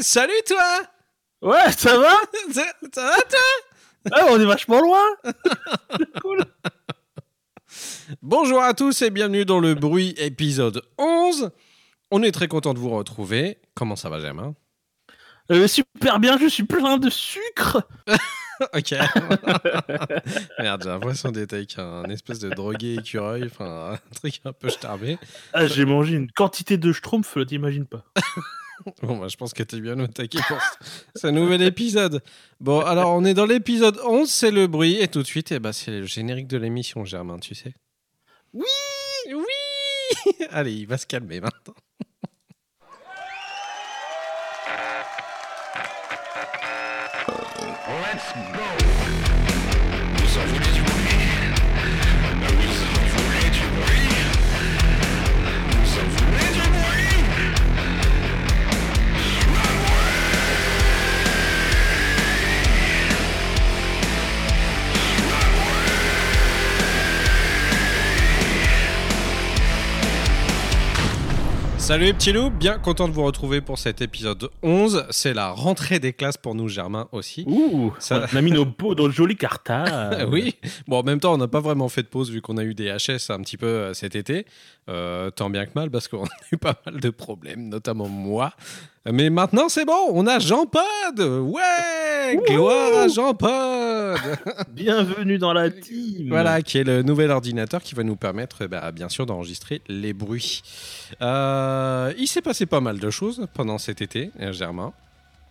salut toi Ouais, ça va? Ça, ça va toi? Ouais, on est vachement loin cool Bonjour à tous et bienvenue dans le bruit épisode 11. On est très content de vous retrouver. Comment ça va, Germain? Euh, Super bien, je suis plein de sucre Ok. Merde, j'ai l'impression d'être avec un espèce de drogué écureuil, enfin un truc un peu starbé. Ah, j'ai mangé une quantité de schtroumpf, t'imagines pas. Bon, bah, je pense que t'es bien au pour ce- ce nouvel épisode. Bon, alors on est dans l'épisode 11, c'est le bruit, et tout de suite, eh ben, c'est le générique de l'émission, Germain, tu sais. Oui Oui Allez, il va se calmer maintenant. Let's go. Salut les petits loups, bien content de vous retrouver pour cet épisode 11. C'est la rentrée des classes pour nous, Germain aussi. Ouh, Ça- on a mis nos peaux dans le joli cartard. Ah oui, bon en même temps on n'a pas vraiment fait de pause vu qu'on a eu des HS un petit peu euh, cet été, Euh, tant bien que mal parce qu'on a eu pas mal de problèmes, notamment moi. Mais maintenant c'est bon, on a Jean-Pod Ouais Gloire à Jean-Pod Bienvenue dans la team Voilà, qui est le nouvel ordinateur qui va nous permettre bah, bien sûr d'enregistrer les bruits. Euh, il s'est passé pas mal de choses pendant cet été, euh, Germain.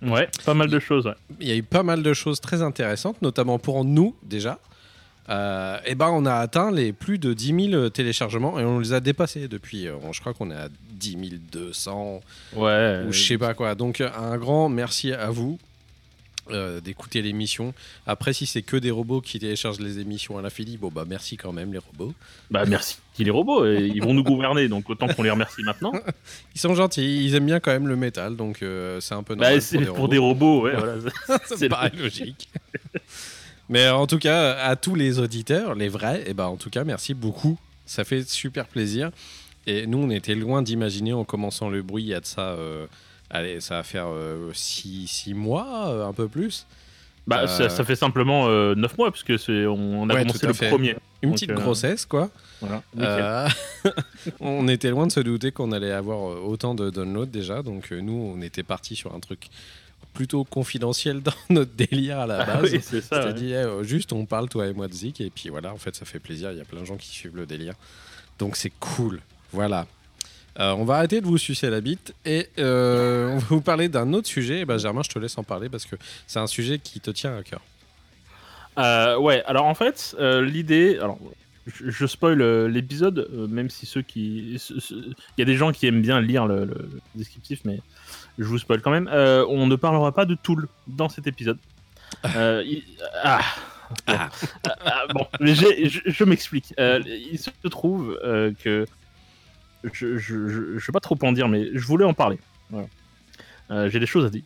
Ouais, pas mal de choses, ouais. Il y a eu pas mal de choses très intéressantes, notamment pour nous déjà. Euh, et ben on a atteint les plus de 10 000 téléchargements et on les a dépassés depuis. euh, je crois qu'on est à 10 200 Ouais. ou je sais pas quoi. Donc un grand merci à vous euh, d'écouter l'émission. Après si c'est que des robots qui téléchargent les émissions à l'infini, bon bah merci quand même les robots. Bah merci les robots, et ils vont nous gouverner, donc autant qu'on les remercie maintenant. Ils sont gentils, ils aiment bien quand même le métal, donc euh, c'est un peu normal Bah, c'est pour, robots. des robots, ouais, voilà. C'est logique. Mais en tout cas, à tous les auditeurs, les vrais, et ben en tout cas, merci beaucoup. Ça fait super plaisir. Et nous, on était loin d'imaginer en commençant le bruit, il y a de ça. euh, allez, ça va faire 6 mois, euh, un peu plus. Bah, Euh, ça, ça fait simplement 9 mois, parce que c'est, on, on a Ouais, commencé le fait. premier. Une Donc, petite euh, grossesse, quoi. Voilà. Euh, on était loin de se douter qu'on allait avoir euh, autant de downloads déjà. Donc, euh, nous, on était parti sur un truc plutôt confidentiel dans notre délire à la Ah base. oui, c'est ça. ouais. C'est-à-dire, euh, juste on parle, toi et moi, de Zik, et puis voilà, en fait, ça fait plaisir. Il y a plein de gens qui suivent le délire. Donc c'est cool. Voilà. Euh, on va arrêter de vous sucer la bite et euh, on va vous parler d'un autre sujet. Et ben, Germain, je te laisse en parler parce que c'est un sujet qui te tient à cœur. Euh, ouais, alors en fait, euh, l'idée. Alors, je, je spoil euh, l'épisode, euh, même si ceux qui. Il y a des gens qui aiment bien lire le, descriptif, mais je vous spoil quand même. Euh, on ne parlera pas de Tool dans cet épisode. Il- ah. Bon. Ah. Ah, bon, mais j'ai- je, je m'explique. Il se trouve que. Je, je, je, sais pas trop en dire, mais je voulais en parler. Voilà. J'ai des choses à dire.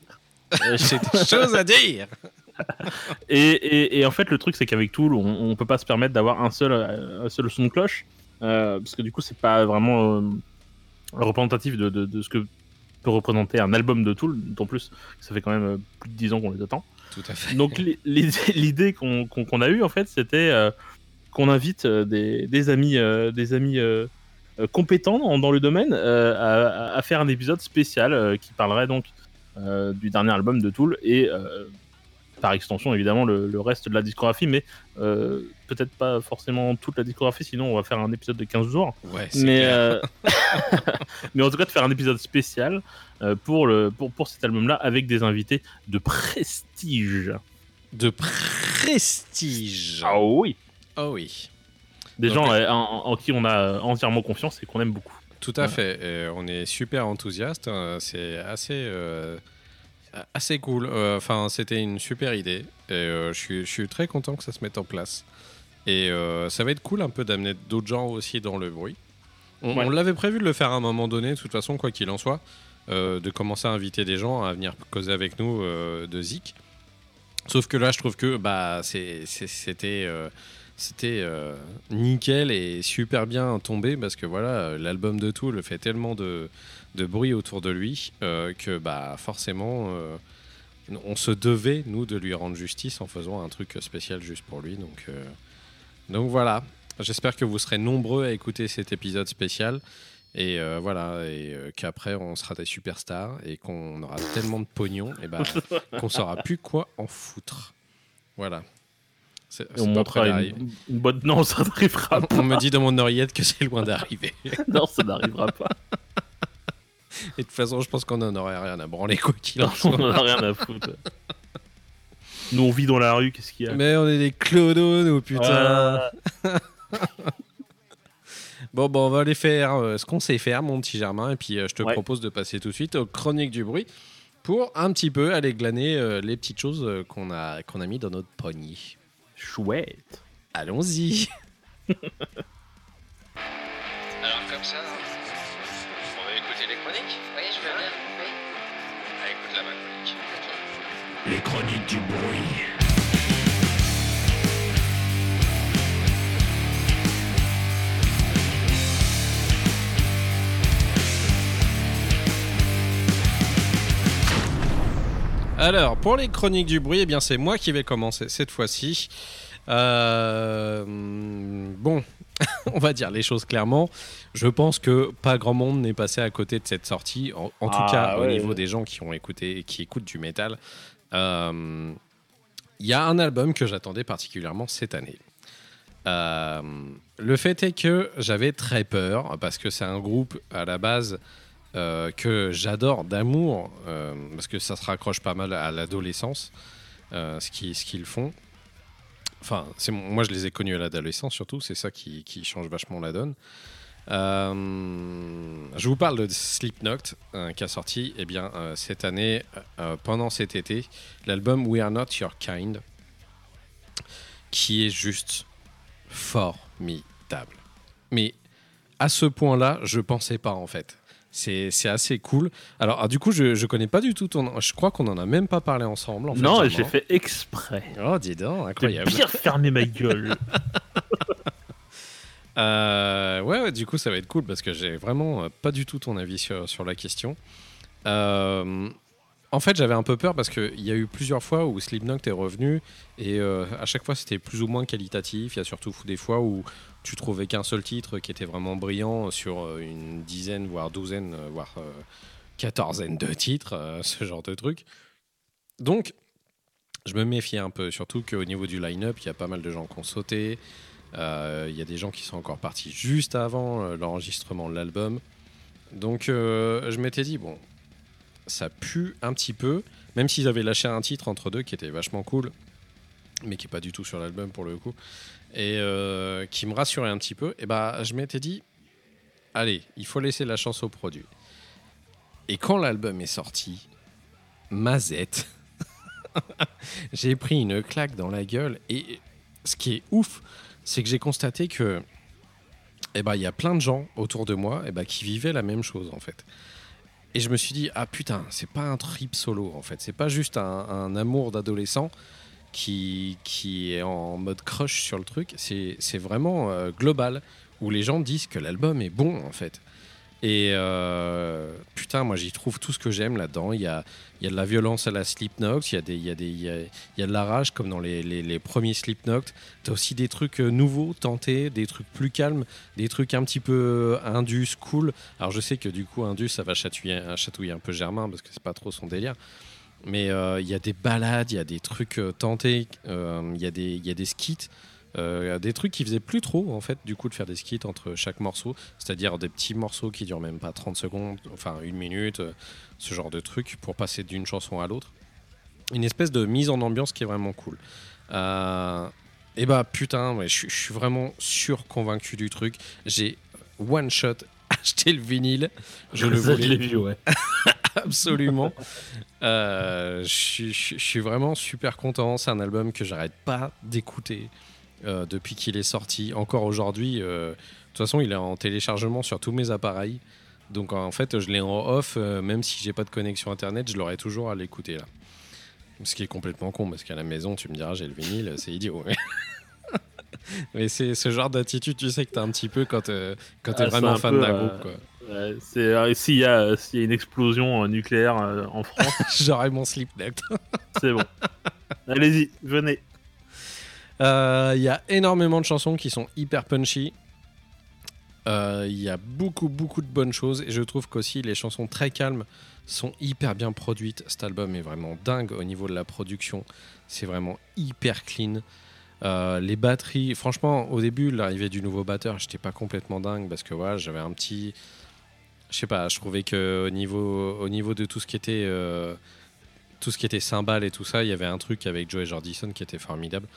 J'ai des choses à dire. et, et- et en fait, le truc, c'est qu'avec Tool, on, on peut pas se permettre d'avoir un seul, euh, un seul son de cloche, euh, parce que du coup, c'est pas vraiment euh, représentatif de, de- de ce que peut représenter un album de Tool, d'autant plus que ça fait quand même plus de 10 ans qu'on les attend. Tout à fait. Donc, li- l'idée qu'on a eue, en fait, c'était euh, qu'on invite des, des amis, des amis compétents dans, le domaine à, faire un épisode spécial qui parlerait donc euh, du dernier album de Tool et euh, par extension évidemment le, le reste de la discographie, mais euh, peut-être pas forcément toute la discographie, sinon on va faire un épisode de 15 jours. Ouais, Mais, euh, mais en tout cas de faire un épisode spécial euh, pour, le, pour, pour cet album-là avec des invités de prestige. De prestige. Ah oui Oh oui. Des Donc, gens euh, en, en qui on a entièrement confiance et qu'on aime beaucoup. Tout à Voilà. fait. On est super enthousiaste. euh, C'est assez, euh, assez cool. Euh, Enfin, c'était une super idée. Et euh, je suis, je suis très content que ça se mette en place. Et euh, ça va être cool un peu d'amener d'autres gens aussi dans le bruit. On, Ouais. on l'avait prévu de le faire à un moment donné, de toute façon, quoi qu'il en soit, euh, de commencer à inviter des gens à venir causer avec nous euh, de Zik. Sauf que là, je trouve que bah, c'était. c'était nickel et super bien tombé parce que voilà, l'album de Tool fait tellement de, de bruit autour de lui euh, que bah forcément euh, on se devait nous de lui rendre justice en faisant un truc spécial juste pour lui. Donc, euh, donc voilà, j'espère que vous serez nombreux à écouter cet épisode spécial. Et voilà, et qu'après on sera des superstars et qu'on aura tellement de pognon et bah, qu'on saura plus quoi en foutre. Voilà. C'est- c'est on près une, une bonne. Non, ça n'arrivera pas. On me dit dans mon oreillette que c'est loin d'arriver. Non, ça n'arrivera pas. de toute façon, je pense qu'on en aurait rien à branler quoi qu'il en on soit. en a rien à foutre. Nous, on vit dans la rue, qu'est-ce qu'il y a Mais on est des clodos, nous, putain. Ah, Bon, bon, on va aller faire euh, ce qu'on sait faire, mon petit Germain. Et puis, euh, je te Ouais. propose de passer tout de suite aux chroniques du bruit pour un petit peu aller glaner euh, les petites choses euh, qu'on a, qu'on a mis dans notre poignée. Chouette. Allons-y. Alors comme ça, on écouter les chroniques Oui, je veux bien. Oui. Ah, écoute la ma chronique. Les chroniques du bruit. Alors, pour les chroniques du bruit, eh bien, c'est moi qui vais commencer cette fois-ci. Euh, bon, on va dire les choses clairement. Je pense que pas grand monde n'est passé à côté de cette sortie, en, en tout Ah, cas au niveau des gens qui ont écouté et qui écoutent du métal. Euh, Il y a un album que j'attendais particulièrement cette année. Euh, le fait est que j'avais très peur parce que c'est un groupe à la base euh, que j'adore d'amour parce que ça se raccroche pas mal à l'adolescence, ce qu'ils ce qu'ils font. Enfin, moi je les ai connus à l'adolescence surtout, c'est ça qui, qui change vachement la donne. Euh, je vous parle de Slipknot euh, qui a sorti eh bien, euh, cette année, pendant cet été, l'album We Are Not Your Kind, qui est juste formidable. Mais à ce point-là, je pensais pas en fait. C'est assez cool. Alors, ah, du coup, je, je connais pas du tout ton. Je crois qu'on en a même pas parlé ensemble. En fait, non, j'ai fait exprès. Oh, dis donc, J'ai incroyable. bien fermé ma gueule. Euh, ouais, ouais, du coup, ça va être cool parce que j'ai vraiment euh, pas du tout ton avis sur, sur la question. Euh, en fait, j'avais un peu peur parce qu'il y a eu plusieurs fois où Slipknot est revenu et euh, à chaque fois c'était plus ou moins qualitatif. Il y a surtout des fois où tu trouvais qu'un seul titre qui était vraiment brillant sur euh, une dizaine, voire douzaine, euh, voire euh, quatorzaine de titres, ce genre de truc. Donc, je me méfiais un peu, surtout qu'au niveau du line-up, il y a pas mal de gens qui ont sauté. Il y a des gens qui sont encore partis juste avant l'enregistrement de l'album. Donc je m'étais dit, bon, ça pue un petit peu, même s'ils avaient lâché un titre entre deux qui était vachement cool, mais qui est pas du tout sur l'album pour le coup, et euh, qui me rassurait un petit peu, et bah je m'étais dit, allez, il faut laisser la chance au produit. Et quand l'album est sorti, Mazette, j'ai pris une claque dans la gueule, et ce qui est ouf, c'est que j'ai constaté que eh ben, y a plein de gens autour de moi eh ben, qui vivaient la même chose en fait. Et je me suis dit, ah putain, c'est pas un trip solo en fait, c'est pas juste un amour d'adolescent qui, est en mode crush sur le truc, c'est vraiment euh, global, où les gens disent que l'album est bon en fait. Et euh, putain, moi j'y trouve tout ce que j'aime là-dedans. Il y a, de la violence à la Slipknot, il y a, de la rage comme dans les, premiers Slipknot. T'as aussi des trucs euh, nouveaux, tentés, des trucs plus calmes, des trucs un petit peu indus, cool. Alors je sais que du coup, indus, ça va chatouiller, chatouiller un peu Germain parce que c'est pas trop son délire. Mais euh, il y a des balades, il y a des trucs euh, tentés, euh, il y, a des- y a des skits. euh, des trucs qui faisaient plus trop en fait du coup de faire des skits entre chaque morceau. C'est-à-dire des petits morceaux qui durent même pas 30 secondes enfin une minute euh, ce genre de truc pour passer d'une chanson à l'autre. Une espèce de mise en ambiance qui est vraiment cool. Euh, et bah putain ouais, je suis- vraiment surconvaincu du truc. J'ai one shot acheté le vinyle. Je le voulais. l'ai vu, ouais. absolument. Euh, je suis- vraiment super content. C'est un album que j'arrête pas d'écouter euh, depuis qu'il est sorti. Encore aujourd'hui, euh, de toute façon, il est en téléchargement sur tous mes appareils. Donc en fait, je l'ai en off, même si j'ai pas de connexion internet, je l'aurai toujours à l'écouter là. Ce qui est complètement con parce qu'à la maison, tu me diras, j'ai le vinyle, c'est idiot. Mais c'est ce genre d'attitude, tu sais, que t'as un petit peu quand, quand t'es Ah, vraiment fan d'un groupe. Quoi. Ouais, c'est euh, s'il y a s'il y a une explosion euh, nucléaire euh, en France, J'aurais mon Slipknot. c'est bon. Allez-y, venez. Euh, Il y a énormément de chansons qui sont hyper punchy. Euh, Il y a beaucoup, beaucoup de bonnes choses. Et je trouve qu'aussi les chansons très calmes sont hyper bien produites. Cet album est vraiment dingue au niveau de la production. C'est vraiment hyper clean. Euh, les batteries, franchement, au début, l'arrivée du nouveau batteur, j'étais pas complètement dingue parce que voilà, j'avais un petit. Je sais pas, je trouvais que au niveau, au niveau de tout ce qui était. euh, tout ce qui était cymbales et tout ça, il y avait un truc avec Joey Jordison qui était formidable.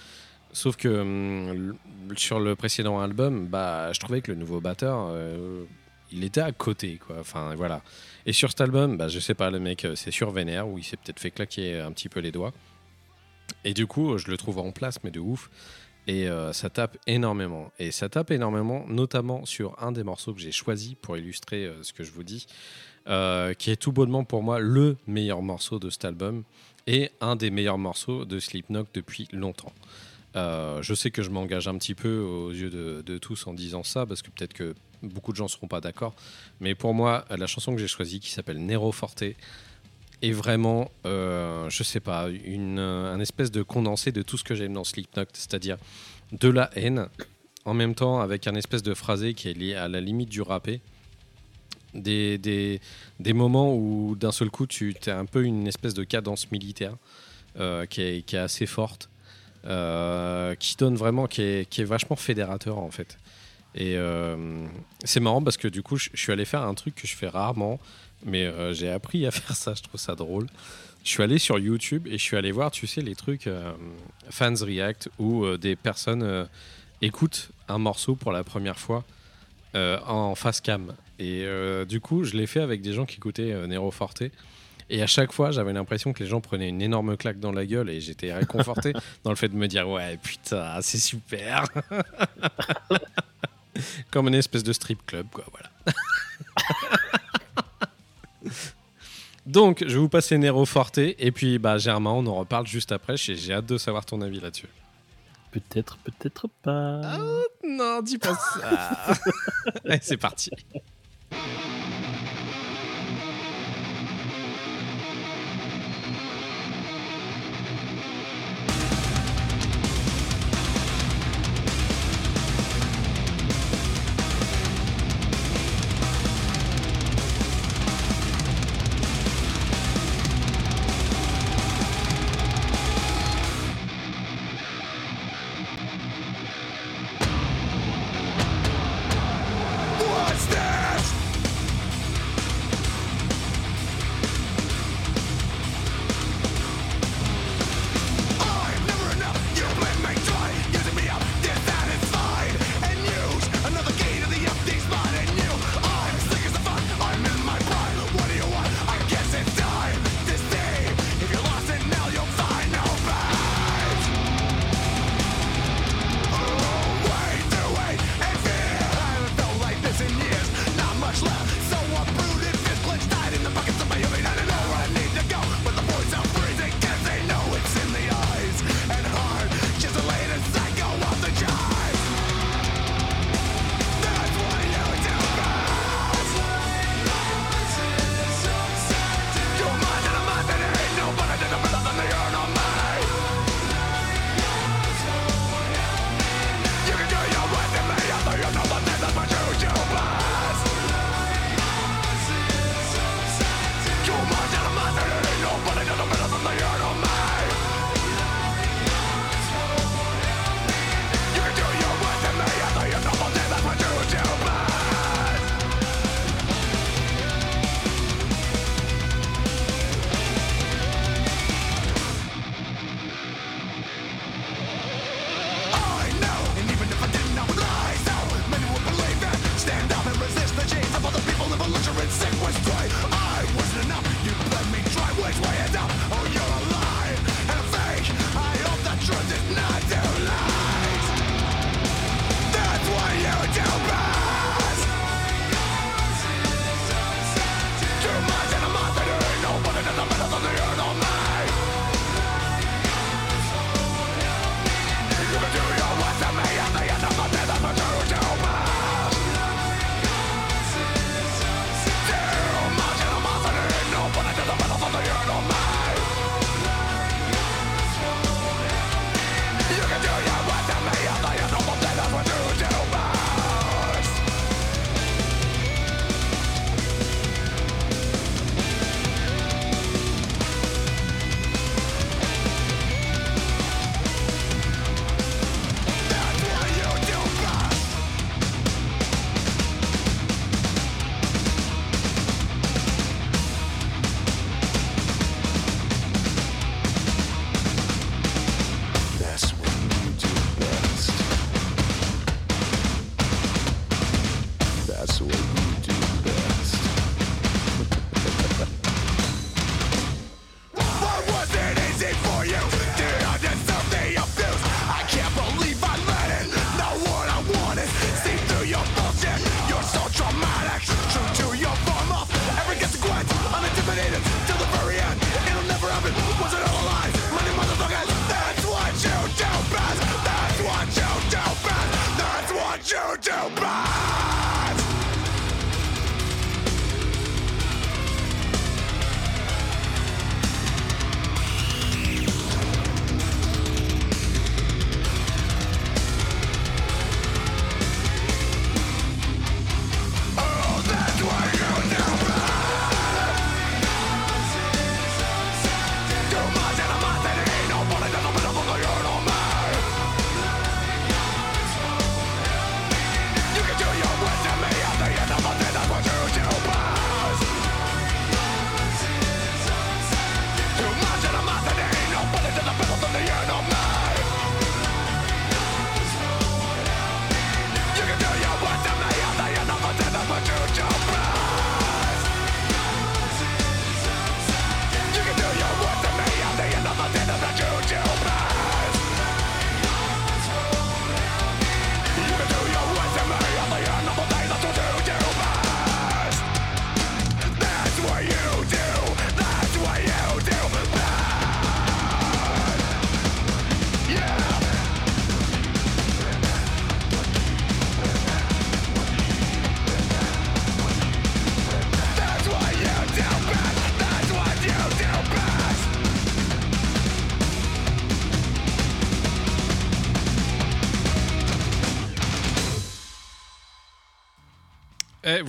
Sauf que hum, sur le précédent album, bah, je trouvais que le nouveau batteur, euh, il était à côté, quoi. Enfin, voilà. Et sur cet album, bah, je sais pas, le mec, euh, c'est sur Vénère, où il s'est peut-être fait claquer un petit peu les doigts. Et du coup, je le trouve en place, mais de ouf. Et euh, ça tape énormément. Et ça tape énormément, notamment sur un des morceaux que j'ai choisi pour illustrer euh, ce que je vous dis, euh, qui est tout bonnement pour moi le meilleur morceau de cet album et un des meilleurs morceaux de Slipknot depuis longtemps. Je sais que je m'engage un petit peu aux yeux de, de tous en disant ça, parce que peut-être que beaucoup de gens ne seront pas d'accord. Mais pour moi, la chanson que j'ai choisie, qui s'appelle Nero Forte, est vraiment, euh, je sais pas, une, un espèce de condensé de tout ce que j'aime dans Slipknot, c'est-à-dire de la haine, en même temps avec un espèce de phrasé qui est lié à la limite du rappé. Des, des, des moments où d'un seul coup tu as un peu une espèce de cadence militaire euh, qui, est, qui est assez forte, euh, qui donne vraiment, qui est, qui est vachement fédérateur en fait. Et c'est marrant parce que du coup je suis allé faire un truc que je fais rarement, mais euh, j'ai appris à faire ça, je trouve ça drôle. Je suis allé sur YouTube et je suis allé voir, tu sais, les trucs euh, fans react où euh, des personnes écoutent un morceau pour la première fois en face cam. Et du coup, je l'ai fait avec des gens qui écoutaient Nero Forte. Et à chaque fois, j'avais l'impression que les gens prenaient une énorme claque dans la gueule et j'étais réconforté dans le fait de me dire Ouais, putain, c'est super Comme une espèce de strip club, quoi, voilà. Donc, je vais vous passer Nero Forte et puis bah, Germain, on en reparle juste après. J'ai j'ai hâte de savoir ton avis là-dessus. Peut-être, peut-être pas. Non, dis pas ça. Allez, c'est parti.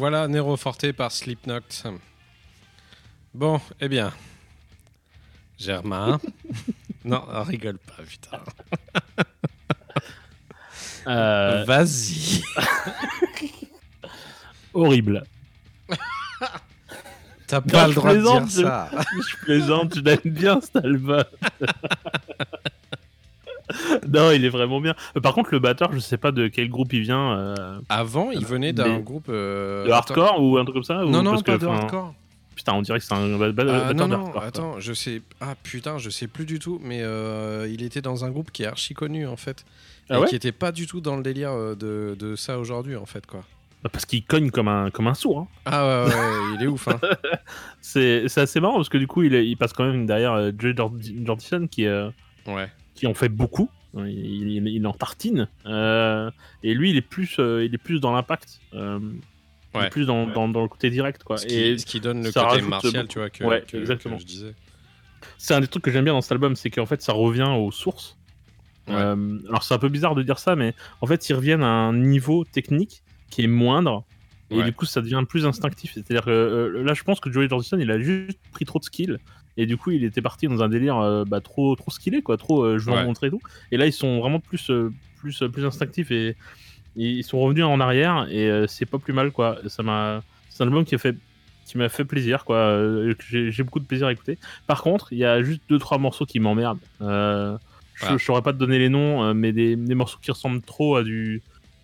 Voilà, Nero Forte par Slipknot. Bon, eh bien. Germain. non, rigole pas, putain. Euh, Vas-y. horrible. T'as Non, pas le droit de dire je- ça. Je plaisante, je l'aime bien cet album. non, il est vraiment bien. Par contre, le batteur, je sais pas de quel groupe il vient. euh, Avant, il venait d'un Mais- groupe. euh, de hardcore ou un truc comme ça ou Non, non, parce pas que, de hardcore. Putain, on dirait que c'est un ba- ba- Euh, batteur non, de non, hardcore, quoi. attends, je sais. Ah putain, je sais plus du tout, mais euh, il était dans un groupe qui est archi connu en fait. Ah et ouais qui était pas du tout dans le délire de, de ça aujourd'hui en fait, quoi. Bah, Parce qu'il cogne comme un, comme un sourd. hein. Ah ouais, ouais, ouais, il est ouf, hein. C'est assez marrant parce que du coup, il, est- il passe quand même derrière Jord- Jordison qui, euh, Ouais. Qui en fait beaucoup. Il, il- il en tartine. Euh, et lui, il est plus, euh, il est plus dans l'impact. Euh, il est Ouais. plus dans, dans, dans le côté direct. Quoi. Ce qui, Et ce qui donne le côté martial, beaucoup. tu vois, que, Ouais, que- exactement. que je disais. c'est un des trucs que j'aime bien dans cet album, c'est qu'en fait, ça revient aux sources. Ouais. Euh, alors, c'est un peu bizarre de dire ça, mais en fait, ils reviennent à un niveau technique qui est moindre. Et Ouais. du coup, ça devient plus instinctif. C'est-à-dire que euh, là, je pense que Joey Jordison, il a juste pris trop de skill. Et du coup, il était parti dans un délire euh, bah, trop, trop skillé, quoi. Trop, euh, je vais Ouais. en montrer et tout. Et là, ils sont vraiment plus, euh, plus, euh, plus instinctifs et ils sont revenus en arrière. Et c'est pas plus mal, quoi. Ça m'a, c'est un album qui a fait, qui m'a fait plaisir, quoi. J'ai j'ai beaucoup de plaisir à écouter. Par contre, il y a juste deux trois morceaux qui m'emmerdent. Euh, je, je saurais pas te donner les noms, mais des, des morceaux qui ressemblent trop à du,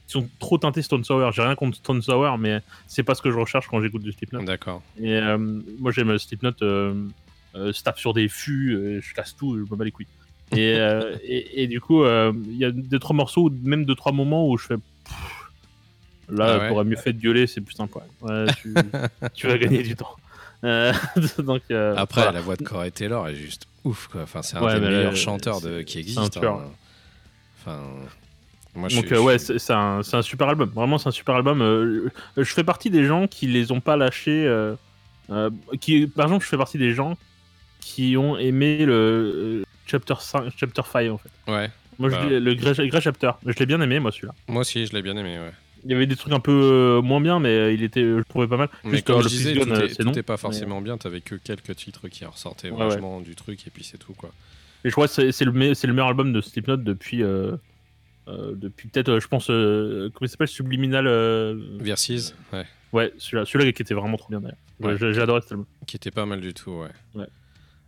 qui sont trop teintés Stone Sour. J'ai rien contre Stone Sour, mais c'est pas ce que je recherche quand j'écoute du Slipknot. D'accord. Et euh, moi j'aime Slipknot, euh, euh, se tape sur des fûts, euh, je casse tout, je me bats les couilles. Et, euh, et, et du coup, il y a deux trois morceaux, même deux trois moments où je fais. pff, Là, Ah ouais t'aurais mieux fait de gueuler, c'est plus sympa. Ouais, tu, tu vas gagner du temps. Euh, donc, euh, Après, voilà. la voix de Corey Taylor est juste ouf, quoi. Enfin, c'est un Ouais, des meilleurs chanteurs de, qui tueur. hein. Enfin, moi, je Donc suis- euh, je ouais, c'est un, un super album. Vraiment, c'est un super album. Je fais partie des gens qui les ont pas lâchés. qui, par exemple, je fais partie des gens qui ont aimé le euh, chapter 5, chapter 5 en fait. Ouais. Moi, je Bah. l'ai- le Grey, Grey Chapter, je l'ai bien aimé, moi celui-là. Moi aussi, je l'ai bien aimé, ouais. Il y avait des trucs un peu euh, moins bien, mais il était, je le trouvais pas mal. Mais Juste, comme euh, je le disais, tout, Gun, est pas forcément bien. T'avais que quelques titres qui ressortaient Ouais, du truc, et puis c'est tout, quoi. Et je crois que c'est le, me- le meilleur album de Slipknot depuis, euh, euh, depuis peut-être, euh, je pense, comment il s'appelle, Subliminal. Versus, ouais. Ouais, celui-là, qui était vraiment trop bien d'ailleurs. Ouais. J'ai adoré cet album. Qui était pas mal du tout, ouais. Ouais.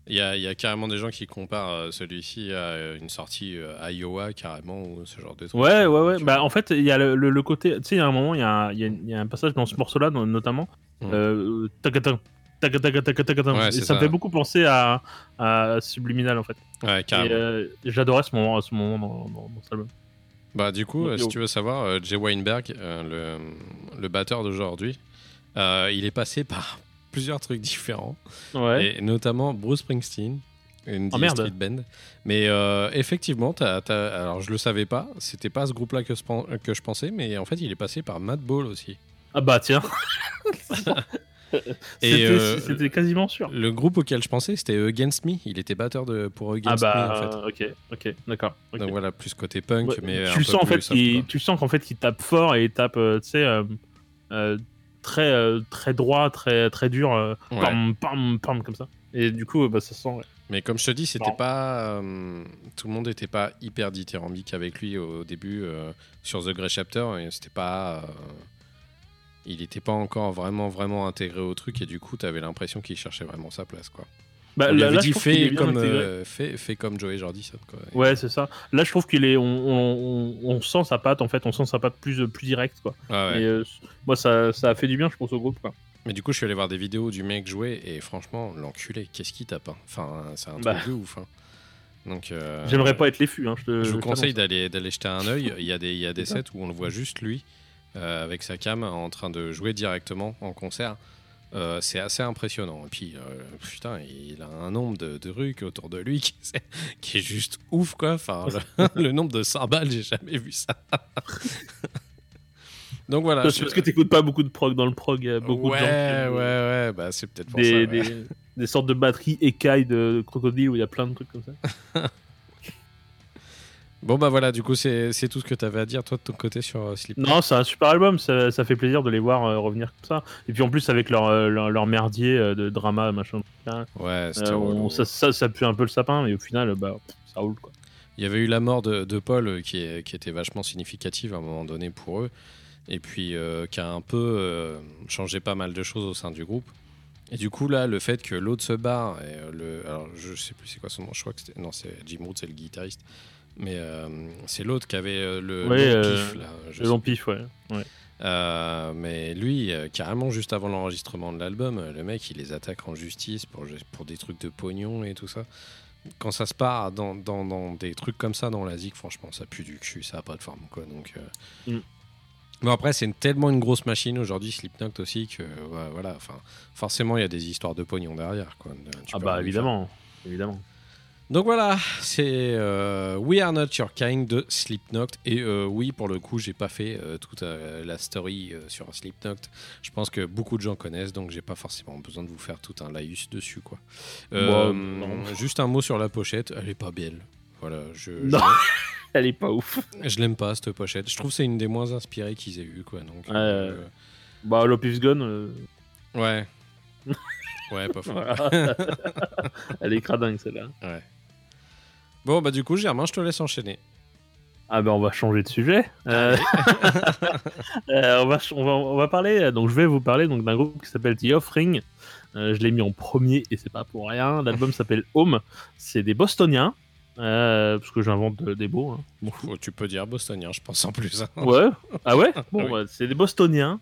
Il y a, il y a carrément des gens qui comparent euh, celui-ci à euh, une sortie euh, Iowa, carrément, ou ce genre de truc. Ouais, ouais, ouais. Bah, en fait, il y a le, le- le côté. Tu sais, il y a un moment, il y a, il y a- il y a un passage dans ce morceau-là, no- notamment. Mm. Euh, tacata, tacata, tacata. Ouais, Et ça me fait beaucoup penser à, à Subliminal, en fait. Ouais, carrément. euh, j'adorais ce moment, ce moment dans, dans, dans cet album. Bah, du coup, Donc, si tu veux savoir, Jay Weinberg, euh, le, le batteur d'aujourd'hui, il est passé par plusieurs trucs différents, Ouais. et notamment Bruce Springsteen, une Oh, merde. Street Band. Mais euh, effectivement, t'as- t'as- alors je le savais pas, c'était pas ce groupe-là que, que je pensais, mais en fait, il est passé par Matt Ball aussi. Ah bah, tiens. Et, C'était euh, c'était quasiment sûr. Le groupe auquel je pensais, c'était Against Me. Il était batteur de, pour Ah Against Me, en bah, fait. ok, ok, d'accord. Donc voilà, plus côté punk, Ouais, mais un tu le peu sens en fait soft, qu'il quoi. tu sens qu'en fait qu'il tape fort et il tape euh, tu sais euh, euh, très euh, très droit très très dur euh, Ouais. pam pam pam comme ça et du coup bah, ça se sent ouais. Mais comme je te dis, c'était pas. euh, tout le monde n'était pas hyper dithyrambique avec lui au début euh, sur The Grey Chapter. Et c'était pas. euh, il n'était pas encore vraiment, vraiment intégré au truc. Et du coup, tu avais l'impression qu'il cherchait vraiment sa place. Quoi. Bah, On lui là, avait là, je dit fait comme, euh, fait, fait comme Joey Jordison. Quoi. ouais c'est ça là je trouve qu'il est on, on, on, on sent sa patte en fait on sent sa patte plus plus directe quoi Ouais, ouais. et euh, moi ça, ça a fait du bien je pense au groupe quoi Mais du coup, je suis allé voir des vidéos du mec jouer. Et franchement, l'enculé, qu'est-ce qu'il tape hein Enfin, c'est un truc Bah. de ouf. hein. Donc, euh, j'aimerais pas être les fûts hein, je, te- Je vous conseille d'aller d'aller jeter un œil. Il y a des, il y a des sets où on le voit juste lui euh, avec sa cam en train de jouer directement en concert. Euh, c'est assez impressionnant. Et puis, euh, putain, il a un nombre de, de autour de lui qui, est- qui est juste ouf, quoi. Enfin, le, le nombre de cymbales, j'ai jamais vu ça. Donc voilà. Parce je- parce que t'écoutes pas beaucoup de prog dans le prog il y a beaucoup ouais, de gens qui ouais, aiment ouais, bah c'est peut-être pour des, ça. ouais. des, des sortes de batteries écailles de crocodile où il y a plein de trucs comme ça Bon, bah voilà, du coup, c'est tout ce que tu avais à dire, toi, de ton côté, sur euh, Slipknot. Non, c'est un super album, ça, ça fait plaisir de les voir euh, revenir comme ça. Et puis en plus, avec leur, euh, leur, leur merdier euh, de drama, machin, euh, Ouais, c'était on- ça, ça, ça pue un peu le sapin, mais au final, euh, bah, ça roule quoi. Il y avait eu la mort de, de Paul euh, qui, est- qui était vachement significative à un moment donné pour eux, et puis euh, qui a un peu euh, changé pas mal de choses au sein du groupe. Et du coup, là, le fait que l'autre se barre, et, euh, le, alors je sais plus c'est quoi son nom, je crois que c'était. Non, c'est Jim Root, c'est le guitariste. Mais euh, c'est l'autre qui avait euh, le Ouais, long euh, pif, là. Le long pif, ouais. Euh, mais lui, euh, carrément, juste avant l'enregistrement de l'album, euh, le mec, il les attaque en justice pour, pour des trucs de pognon et tout ça. Quand ça se part dans, dans, dans des trucs comme ça dans la zik, franchement, ça pue du cul, ça a pas de forme, quoi. Donc, Mm. Bon, après, c'est tellement une grosse machine aujourd'hui, Slipknot aussi, que ouais, voilà, enfin, forcément, il y a des histoires de pognon derrière, quoi. Tu Ah bah évidemment, évidemment. Donc voilà, c'est euh, We Are Not Your Kind de Slipknot. Et euh, oui, pour le coup, j'ai pas fait euh, toute la story sur Slipknot. Je pense que beaucoup de gens connaissent, donc j'ai pas forcément besoin de vous faire tout un laïus dessus. quoi. Juste un mot sur la pochette, elle est pas belle. Voilà, je, Non. Elle est pas ouf. je, l'aime pas cette pochette. Je trouve que c'est une des moins inspirées qu'ils aient eu quoi. Donc, Bah, Lopez Gun, ouais. Ouais, pas fou. voilà. Elle est cradingue celle-là. Ouais. Bon, bah du coup, Germain, je te laisse enchaîner. Ah ben on va changer de sujet. Euh, euh, on, va, on, va, on va parler, donc je vais vous parler donc d'un groupe qui s'appelle The Offering. Euh, je l'ai mis en premier et c'est pas pour rien. L'album s'appelle Home. C'est des Bostoniens. parce que j'invente des mots. hein. Faut- tu peux dire bostonien, je pense en plus. hein. Ouais. Ah ouais? Bon, Oui. bah, c'est des Bostoniens.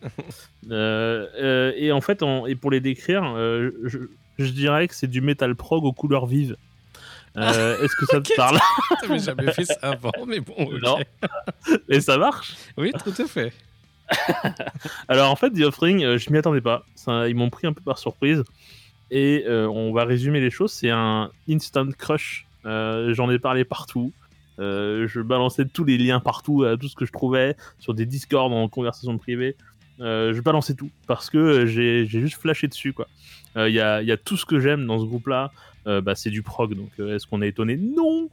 Et en fait, et pour les décrire, je, je dirais que c'est du metal prog aux couleurs vives. Euh, Est-ce que ça te parle T'avais jamais fait ça avant, mais bon. ok. Non. Et ça marche Oui, tout à fait. Alors en fait, The Offering, euh, je m'y attendais pas. Ça, ils m'ont pris un peu par surprise. Et euh, on va résumer les choses. C'est un instant crush. J'en ai parlé partout. Je balançais tous les liens partout, à tout ce que je trouvais, sur des Discord, en conversation privée. Euh, je balançais tout parce que euh, j'ai juste flashé dessus. quoi. Euh, Il y, a, il y a tout ce que j'aime dans ce groupe-là. Euh, bah, c'est du prog, donc euh, est-ce qu'on est étonné? Non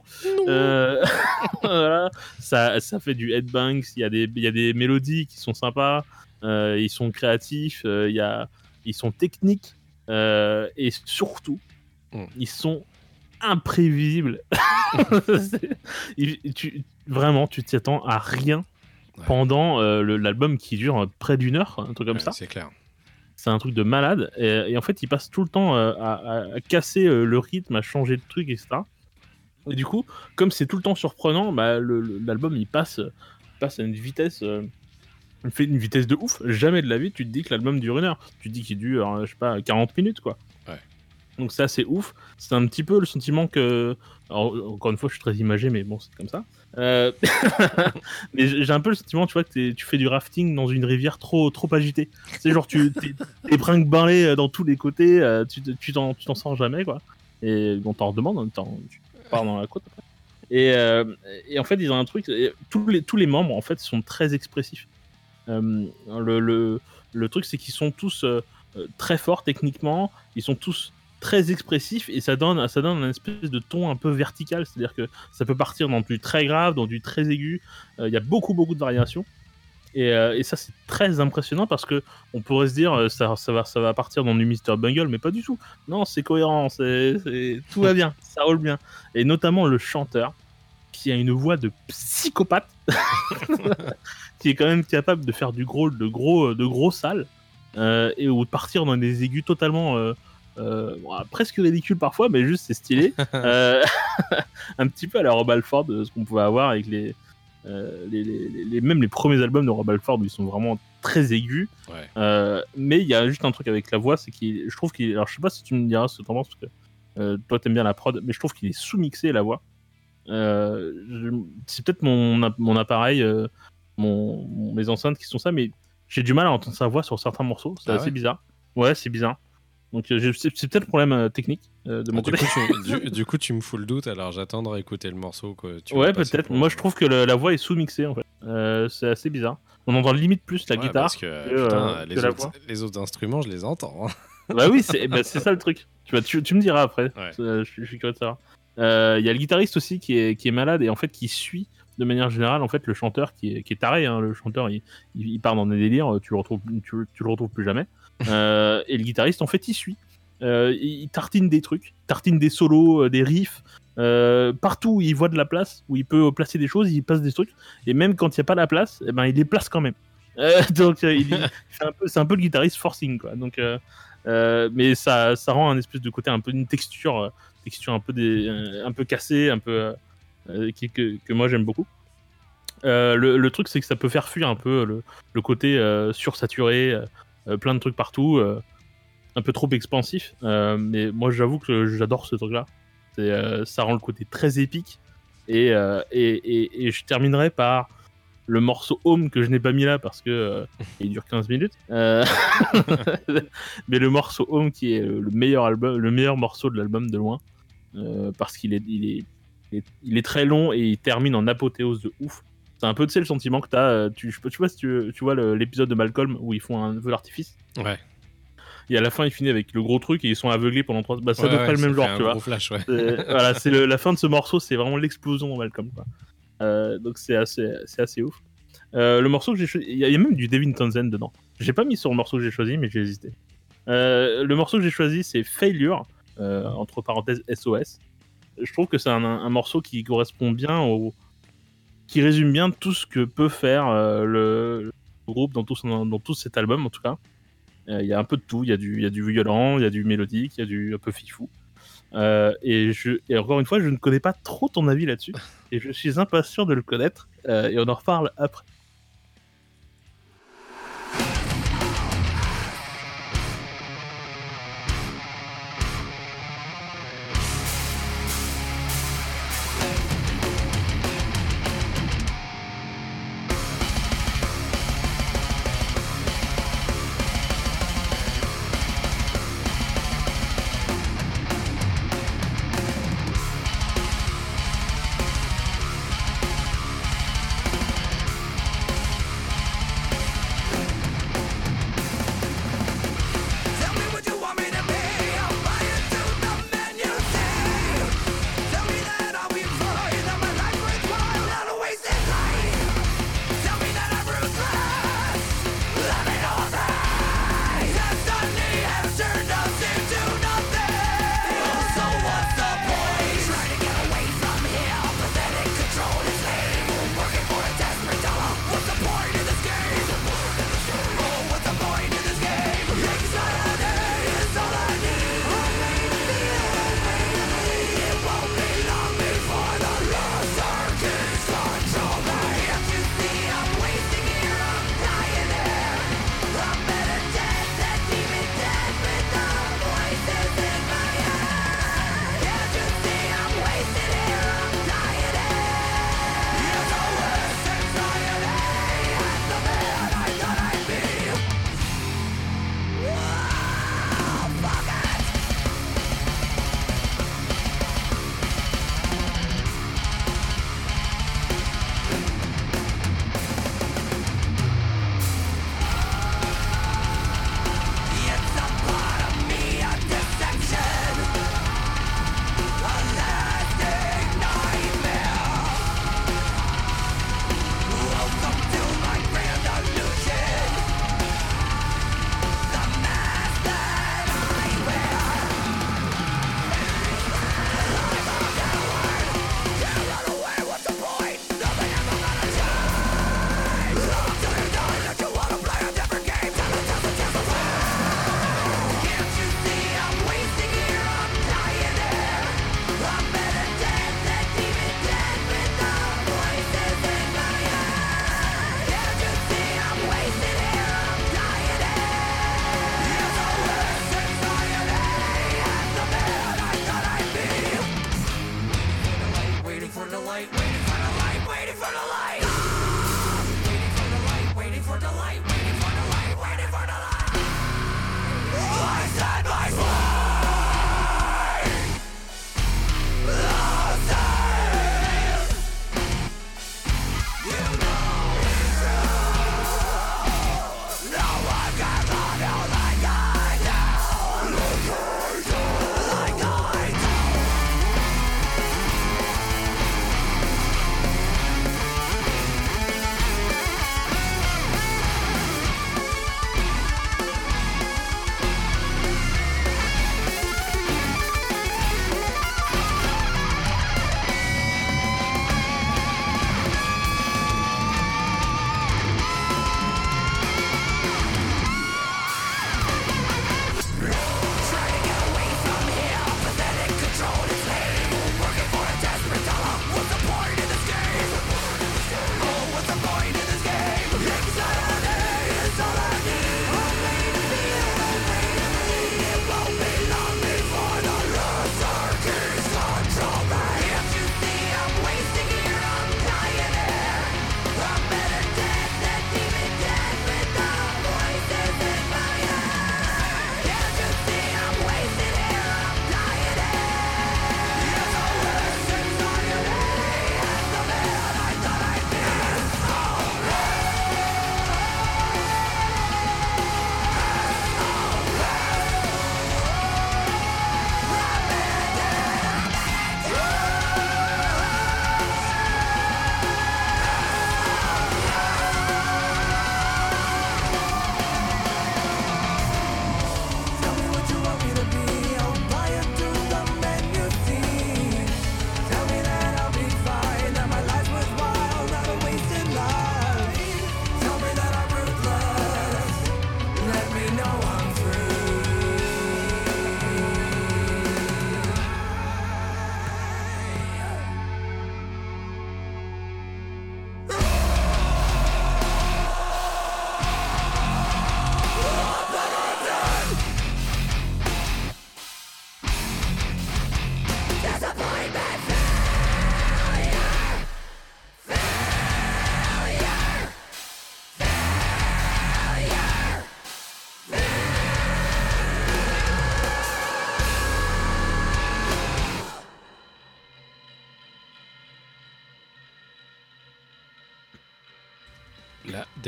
Euh, voilà. ça, ça fait du headbangs, il y, a des- il y a des mélodies qui sont sympas, euh, ils sont créatifs, euh, il y a, ils sont techniques, euh, et surtout, Mm. ils sont imprévisibles. C'est- il- tu- vraiment, tu t'y attends à rien Ouais. pendant euh, l'album qui dure près d'une heure, un truc comme Ouais, ça. C'est clair. C'est un truc de malade. Et, et en fait, il passe tout le temps euh, à, à- à casser euh, le rythme, à changer de truc, etc. Et du coup, comme c'est tout le temps surprenant, bah, l'album il passe, passe à une vitesse. euh, il fait une vitesse de ouf. Jamais de la vie, tu te dis que l'album dure une heure. Tu te dis qu'il dure, euh, je sais pas, 40 minutes, quoi. Ouais. Donc ça, c'est ouf. C'est un petit peu le sentiment que... encore une fois, je suis très imagé, mais bon, c'est comme ça. Euh, mais j'ai un peu le sentiment, tu vois, que tu fais du rafting dans une rivière trop, trop agitée. C'est genre, tu t'es brinque-ballé euh, dans tous les côtés, euh, tu te- tu t'en sors jamais, quoi. Et on t'en redemande, en même temps, tu pars dans la côte après. Et, et en fait, ils ont un truc, tous les, tous les membres, en fait, sont très expressifs. Le, le, le truc, c'est qu'ils sont tous très forts techniquement, ils sont tous très expressifs et ça donne, ça donne un espèce de ton un peu vertical, c'est-à-dire que ça peut partir dans du très grave, dans du très aigu. Euh, Il y a beaucoup, beaucoup de variations. Et, euh, et ça, c'est très impressionnant parce que on pourrait se dire, euh, ça, ça, va, ça va partir dans du Mr. Bungle, mais pas du tout. Non, c'est cohérent, c'est, tout va bien, ça roule bien. Et notamment le chanteur, qui a une voix de psychopathe, qui est quand même capable de faire du gros, de gros, de gros sales, et ou de partir dans des aigus totalement. Euh, bon, presque ridicule parfois, mais juste c'est stylé. Euh, un petit peu à la Rob Alford, euh, ce qu'on pouvait avoir avec les, euh, les, les- les- les- même les premiers albums de Rob Alford, ils sont vraiment très aigus. Ouais. Mais il y a juste un truc avec la voix, c'est qu'il, je trouve qu'il, alors je sais pas si tu me diras ce que t'en penses, parce que toi t'aimes bien la prod, mais je trouve qu'il est sous-mixé la voix. C'est peut-être mon, mon appareil, mon, mon- mes enceintes qui sont ça, mais j'ai du mal à entendre sa voix sur certains morceaux, c'est Ah assez ouais? bizarre. Ouais, c'est bizarre. Donc euh, c'est, peut-être un problème euh, technique euh, de mon du, côté. coup, tu, du, du coup, tu me fous le doute, alors j'attends à écouter le morceau. Que tu Ouais, peut-être. pour- Moi, je trouve que le- la voix est sous-mixée en fait. Euh, c'est assez bizarre. On entend limite plus la Ouais, guitare. Parce que, que, putain, euh, les, que la autres, voix. les autres instruments, je les entends. hein. Bah oui, c'est bah, c'est ça le truc. Tu, vas, tu, tu me diras après. Ouais. Je, je suis curieux de savoir. Euh, Il y a le guitariste aussi qui est, qui est malade et en fait qui suit de manière générale en fait le chanteur qui est, qui est taré. hein. Le chanteur il, il, il part dans des délires, tu le retrouves, tu, tu le retrouves plus jamais. Euh, et le guitariste en fait il suit. Euh, il tartine des trucs, tartine des solos, euh, des riffs. Partout où il voit de la place, où il peut placer des choses, il passe des trucs. Et même quand il n'y a pas la place, eh ben, il les place quand même. Donc c'est un peu le guitariste forcing quoi. Donc, mais ça, ça rend un espèce de côté un peu une texture, texture un peu des, un peu cassée, un peu que, que moi j'aime beaucoup. Le, truc c'est que ça peut faire fuir un peu le, le côté euh, sursaturé, plein de trucs partout, euh, un peu trop expansif. Euh, mais moi j'avoue que j'adore ce truc là. C'est, euh, ça rend le côté très épique. Et, euh, je terminerai par le morceau Home que je n'ai pas mis là parce que euh, il dure 15 minutes. Euh, mais le morceau Home qui est le meilleur album, le meilleur morceau de l'album de loin, euh, parce qu'il est, est très long et il termine en apothéose de ouf. C'est un peu tu sais, le sentiment que t'as. euh, Tu, je tu vois si tu, tu vois l'épisode de Malcolm où ils font un feu d'artifice. Ouais. Et à la fin, il finit avec le gros truc et ils sont aveuglés pendant trois. Bah, c'est à Ouais, ouais, le même ça genre, un tu vois. gros flash, ouais. Voilà, c'est la fin de ce morceau, c'est vraiment l'explosion dans Malcolm. Quoi. Euh, donc c'est assez, c'est assez ouf. Euh, le morceau que j'ai choisi, il y, a- il y a même du Devin Townsend dedans. J'ai pas mis sur le morceau que j'ai choisi, mais j'ai hésité. Euh, le morceau que j'ai choisi, c'est Failure, entre parenthèses SOS. Je trouve que c'est un, un morceau qui correspond bien au. Qui résume bien tout ce que peut faire euh, le, groupe dans tout, cet album, en tout cas. Euh, Il y a un peu de tout, il y, a du- violent, il y a du mélodique, il y a du un peu fifou. Euh, et, et encore une fois, je ne connais pas trop ton avis là-dessus. Et je suis impatient de le connaître. et on en reparle après.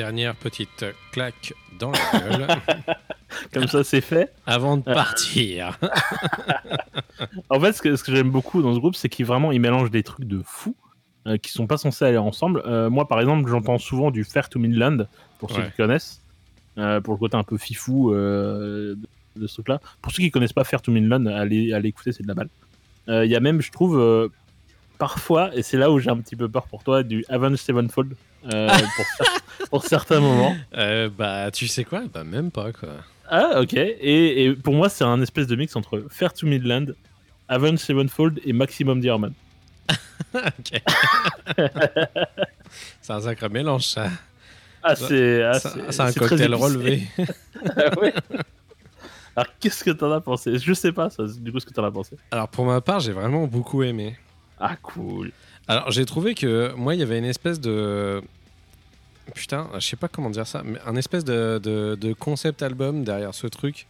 Dernière petite claque dans la gueule Comme ça, c'est fait. avant de partir. En fait, ce que, ce que j'aime beaucoup dans ce groupe, c'est qu'ils vraiment ils mélangent des trucs de fous euh, qui sont pas censés aller ensemble. Euh, moi, par exemple, j'entends souvent du Fair to Midland, pour ceux Ouais. qui connaissent, euh, pour le côté un peu fifou euh, de, de ce truc-là. Pour ceux qui connaissent pas Fair to Midland, allez, allez écouter, c'est de la balle. Il y a même, je trouve, parfois, et c'est là où j'ai un petit peu peur pour toi, du Avenged Sevenfold euh, pour, cer- pour certains moments. Euh, bah, tu sais quoi? Bah, même pas, quoi. Ah, ok. Et, et pour moi, c'est un espèce de mix entre Fair to Midland, Avenged Sevenfold et Maximum Diamond. Ok. c'est un sacré mélange, ça. Ah, c'est ah, un cocktail relevé. Ah ouais. Alors, qu'est-ce que t'en as pensé? Je sais pas, ça, du coup, ce que t'en as pensé. Alors, pour ma part, j'ai vraiment beaucoup aimé. Ah, cool. Alors, j'ai trouvé que moi, il y avait une espèce de. Putain, je sais pas comment dire ça, mais un espèce de, de- de concept album derrière ce truc,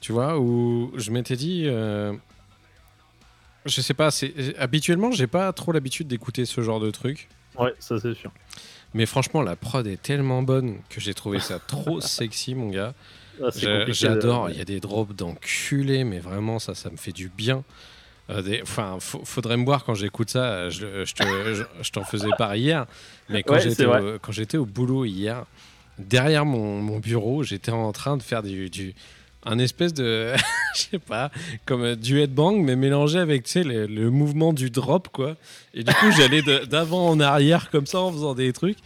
tu vois, où je m'étais dit. euh, Je sais pas, c'est habituellement, j'ai pas trop l'habitude d'écouter ce genre de truc. Ouais, ça, c'est sûr. Mais franchement, la prod est tellement bonne que j'ai trouvé ça trop sexy, mon gars. Ah, J'adore, il y a des drops d'enculés, mais vraiment, ça, ça me fait du bien. Euh, Enfin, faudrait me voir quand j'écoute ça. Je, je te- je- je t'en faisais part hier, mais quand Ouais, j'étais au, quand j'étais au boulot hier, derrière mon, mon bureau, j'étais en train de faire du, du- un espèce de, je sais pas, comme euh, du headbang, mais mélangé avec tu sais le, le mouvement du drop, quoi. Et du coup, j'allais de- d'avant en arrière comme ça en faisant des trucs.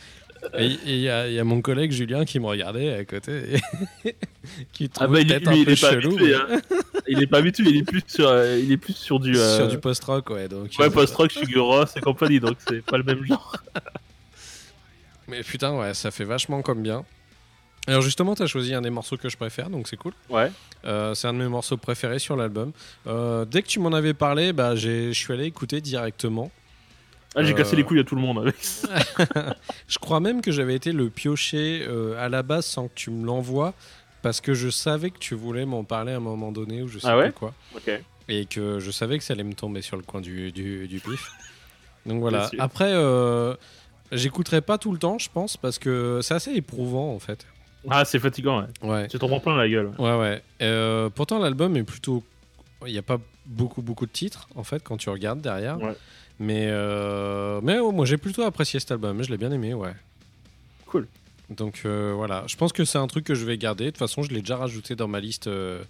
Et il y, a il y a mon collègue Julien qui me regardait à côté, et qui Ah, trouvait bah, il, peut-être lui, un il peu est pas chelou. habitué. hein. il est pas habitué, il est plus sur, euh, il est plus sur du. euh, Sur du post-rock, ouais. Donc, Ouais, euh, post-rock, Sugar et compagnie, donc c'est pas le même genre. Mais putain, ouais, ça fait vachement comme bien. Alors justement, t'as choisi un des morceaux que je préfère, donc c'est cool. Ouais. Euh, c'est un de mes morceaux préférés sur l'album. Euh, dès que tu m'en avais parlé, bah, je suis allé écouter directement. Ah, j'ai Euh, cassé les couilles à tout le monde avec ça. Je crois même que j'avais été le piocher euh, à la base sans que tu me l'envoies, parce que je savais que tu voulais m'en parler à un moment donné ou je sais Ah ouais plus quoi. Et que je savais que ça allait me tomber sur le coin du, du, du pif. Donc voilà. Après, euh, j'écouterai pas tout le temps, je pense, parce que c'est assez éprouvant en fait. Ah, c'est fatigant, ouais. Ouais. Tu t'en prends plein la gueule. Ouais, ouais. Euh, pourtant, l'album est plutôt. Il n'y a pas beaucoup, beaucoup de titres en fait quand tu regardes derrière. Ouais. Mais, euh, mais oh, moi j'ai plutôt apprécié cet album, je l'ai bien aimé, ouais. Cool. Donc euh, voilà, je pense que c'est un truc que je vais garder. De toute façon, je l'ai déjà rajouté dans ma liste euh,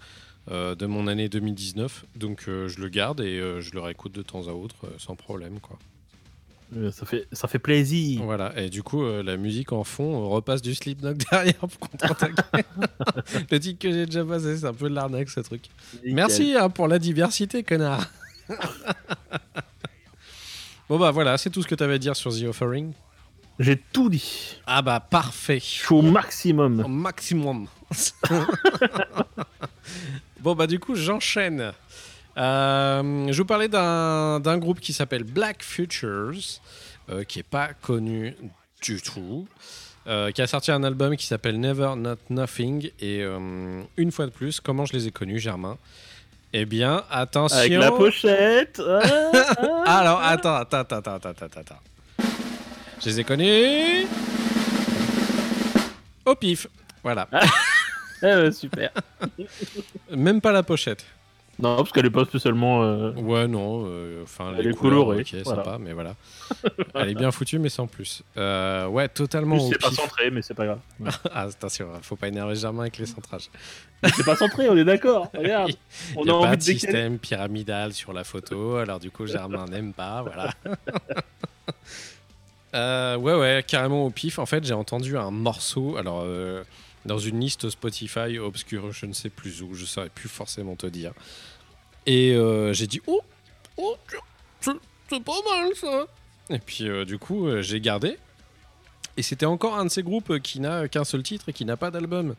de mon année 2019. Donc euh, je le garde et euh, je le réécoute de temps à autre euh, sans problème. Quoi. Ça fait, ça fait plaisir. Voilà, et du coup, euh, la musique en fond repasse du Slipknot derrière pour contre-attaquer. le titre que j'ai déjà passé, c'est un peu de l'arnaque ce truc. Nickel. Merci hein, pour la diversité, connard. bon bah voilà, c'est tout ce que tu avais à dire sur The Offering. J'ai tout dit. Ah bah parfait. Je suis au maximum. Au maximum. bon bah du coup j'enchaîne. Euh, je vous parlais d'un groupe qui s'appelle Black Futures, euh, qui est pas connu du tout, euh, qui a sorti un album qui s'appelle Never Not Nothing. Et euh, une fois de plus, comment je les ai connus, Germain? Eh bien, attention. Avec la pochette. Ah, ah. Alors, attends, attends, attends, attends, attends, attends, attends. Je les ai connus au pif. Voilà. Ah, ouais, super. Même pas la pochette. Non, parce qu'elle est pas spécialement. euh, Ouais, non. euh, Enfin, Elle les est couleurs, colorée, Ok, voilà. sympa, mais voilà. Elle est bien foutue, mais sans plus. Euh, ouais, totalement c'est pas centré, mais c'est pas grave. ah, attention, faut pas énerver Germain avec les centrages. c'est pas centré, on est d'accord. Regarde. On Il a a, pas de système pyramidal sur la photo, alors du coup Germain n'aime pas, voilà. Euh, ouais, ouais, carrément au pif. En fait, j'ai entendu un morceau, alors euh, dans une liste Spotify obscure, je ne sais plus où, je saurais plus forcément te dire. Et euh, j'ai dit, oh, oh, c'est pas mal ça. Et puis euh, du coup, euh, j'ai gardé. Et c'était encore un de ces groupes qui n'a qu'un seul titre et qui n'a pas d'album.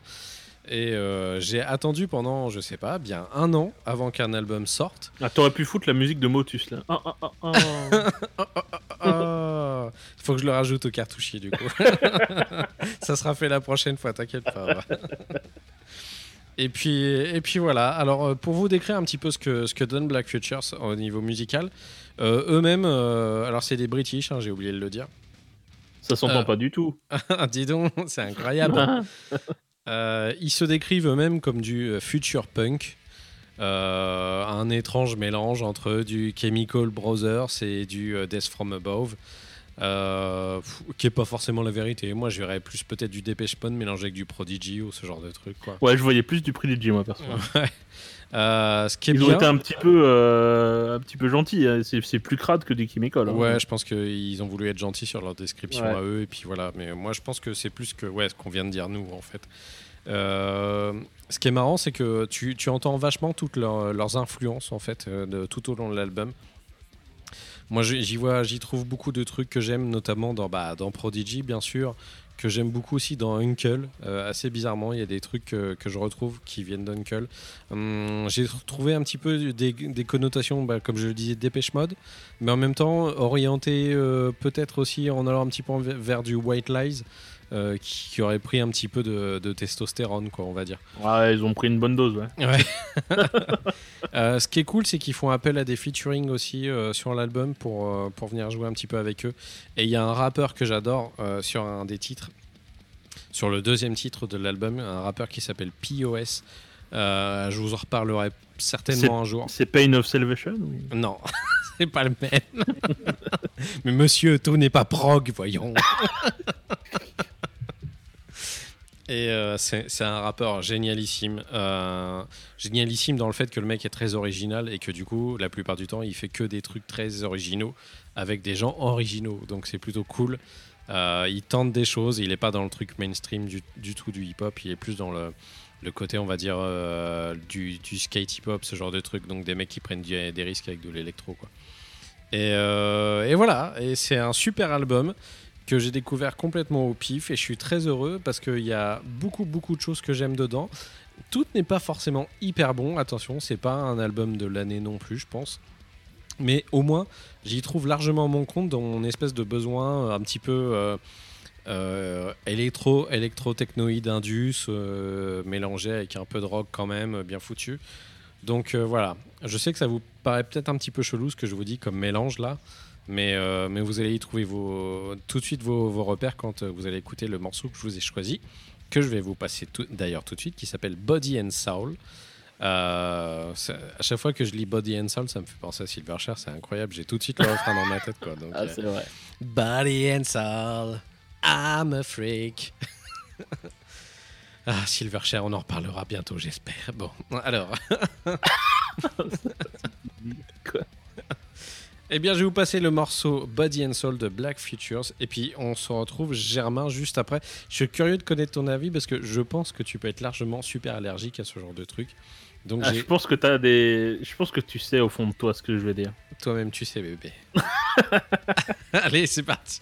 Et euh, j'ai attendu pendant, je sais pas, bien un an avant qu'un album sorte. Ah, t'aurais pu foutre la musique de Motus là. Ah, ah, ah, ah. Ah, faut que je le rajoute au cartouchier du coup. Ça sera fait la prochaine fois, t'inquiète pas. Et puis, et puis voilà. Alors, euh, pour vous décrire un petit peu ce que, ce que donne Black Futures au niveau musical, euh, eux-mêmes, euh, alors c'est des British, hein, j'ai oublié de le dire. Ça s'entend Euh. pas du tout. Dis donc, c'est incroyable. Ils se décrivent eux-mêmes comme du future punk. Un étrange mélange entre du Chemical Brothers et du Death from Above. Euh, qui est pas forcément la vérité. Moi, je verrais plus peut-être du Dépêche Mode mélangé avec du Prodigy ou ce genre de truc. Quoi. Ouais, je voyais plus du du moi perso. Ouais. Euh, ce qui est Ils ont été un petit peu, euh, un petit peu gentils. hein. C'est plus crade que du Chemical. hein. Ouais, je pense qu'ils ont voulu être gentils sur leur description Ouais. à eux, et puis voilà. Mais moi, je pense que c'est plus que ouais, ce qu'on vient de dire nous, en fait. Ce qui est marrant, c'est que tu, tu entends vachement toutes leurs, leurs influences, en fait, de, tout au long de l'album. Moi, j'y vois, j'y trouve beaucoup de trucs que j'aime, notamment dans, bah, dans Prodigy, bien sûr, que j'aime beaucoup aussi dans Uncle. Euh, assez bizarrement, il y a des trucs que, je retrouve qui viennent d'Uncle. Hum, J'ai trouvé un petit peu des, connotations, bah, comme je le disais, Dépêche Mode, mais en même temps orienté euh, peut-être aussi en allant un petit peu vers du White Lies, euh, qui, qui aurait pris un petit peu de, de testostérone, quoi, on va dire. Ouais, ils ont pris une bonne dose. Ouais. Euh, ce qui est cool, c'est qu'ils font appel à des featuring aussi euh, sur l'album pour, pour venir jouer un petit peu avec eux. Et il y a un rappeur que j'adore sur un des titres, sur le deuxième titre de l'album, un rappeur qui s'appelle POS. Je vous en reparlerai certainement un jour. C'est Pain of Salvation ou- Non, c'est pas le même. Mais monsieur, tout n'est pas prog, voyons. Et euh, c'est un rappeur génialissime. Euh, génialissime dans le fait que le mec est très original et que du coup, la plupart du temps, il fait que des trucs très originaux avec des gens originaux. Donc c'est plutôt cool. Euh, il tente des choses, il n'est pas dans le truc mainstream du, tout du hip-hop, il est plus dans le, côté, on va dire, du, skate hip-hop, ce genre de truc. Donc des mecs qui prennent des risques avec de l'électro. et voilà, et c'est un super album que j'ai découvert complètement au pif et je suis très heureux parce qu'il y a beaucoup beaucoup de choses que j'aime dedans. Tout n'est pas forcément hyper bon, attention, c'est pas un album de l'année non plus, je pense. Mais au moins, j'y trouve largement mon compte dans mon espèce de besoin euh, un petit peu euh, euh, électro, électro-technoïde indus, mélangé avec un peu de rock quand même, bien foutu. Donc voilà, je sais que ça vous paraît peut-être un petit peu chelou ce que je vous dis comme mélange là, mais, euh, mais vous allez y trouver vos, tout de suite vos, vos repères quand euh, vous allez écouter le morceau que je vous ai choisi, que je vais vous passer d'ailleurs tout de suite, qui s'appelle Body and Soul. Euh, à chaque fois que je lis Body and Soul, ça me fait penser à Silverchair, c'est incroyable, j'ai tout de suite le refrain dans ma tête. Quoi, donc, Ah, euh, c'est vrai. Body and soul, I'm a freak. ah, Silverchair, on en reparlera bientôt, j'espère. Bon, alors. Eh bien, je vais vous passer le morceau Body and Soul de Black Futures. Et puis, on se retrouve, Germain, juste après. Je suis curieux de connaître ton avis parce que je pense que tu peux être largement super allergique à ce genre de truc. Donc, Ah, je pense que t'as des. Je pense que tu sais au fond de toi ce que je vais dire. toi-même, tu sais, bébé. Allez, c'est parti.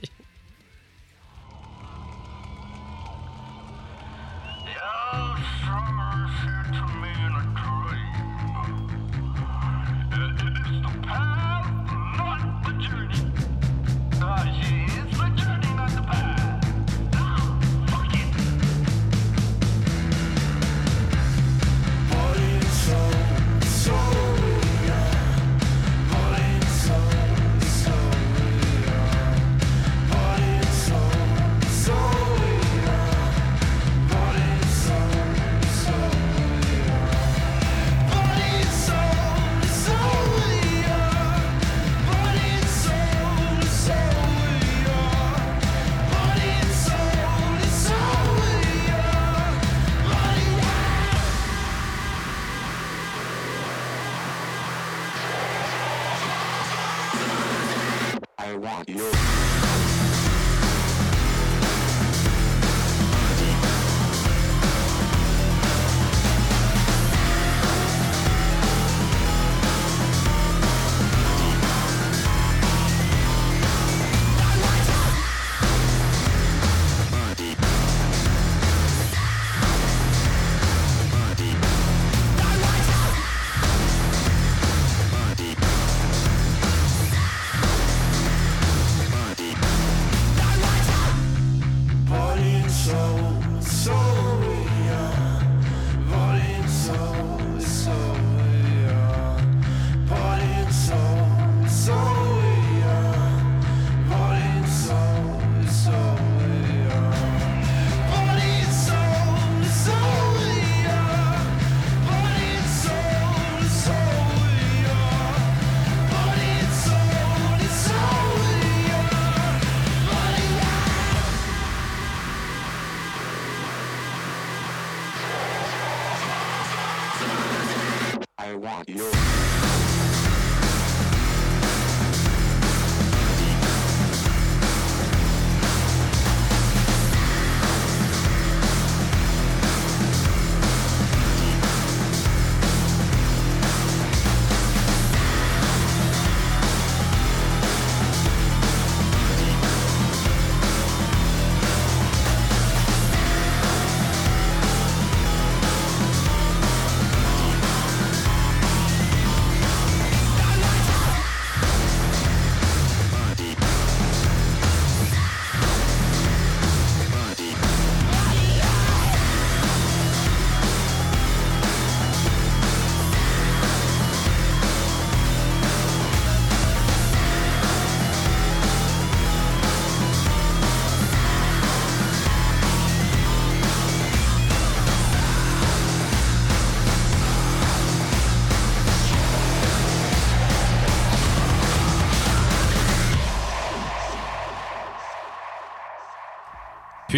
Want you.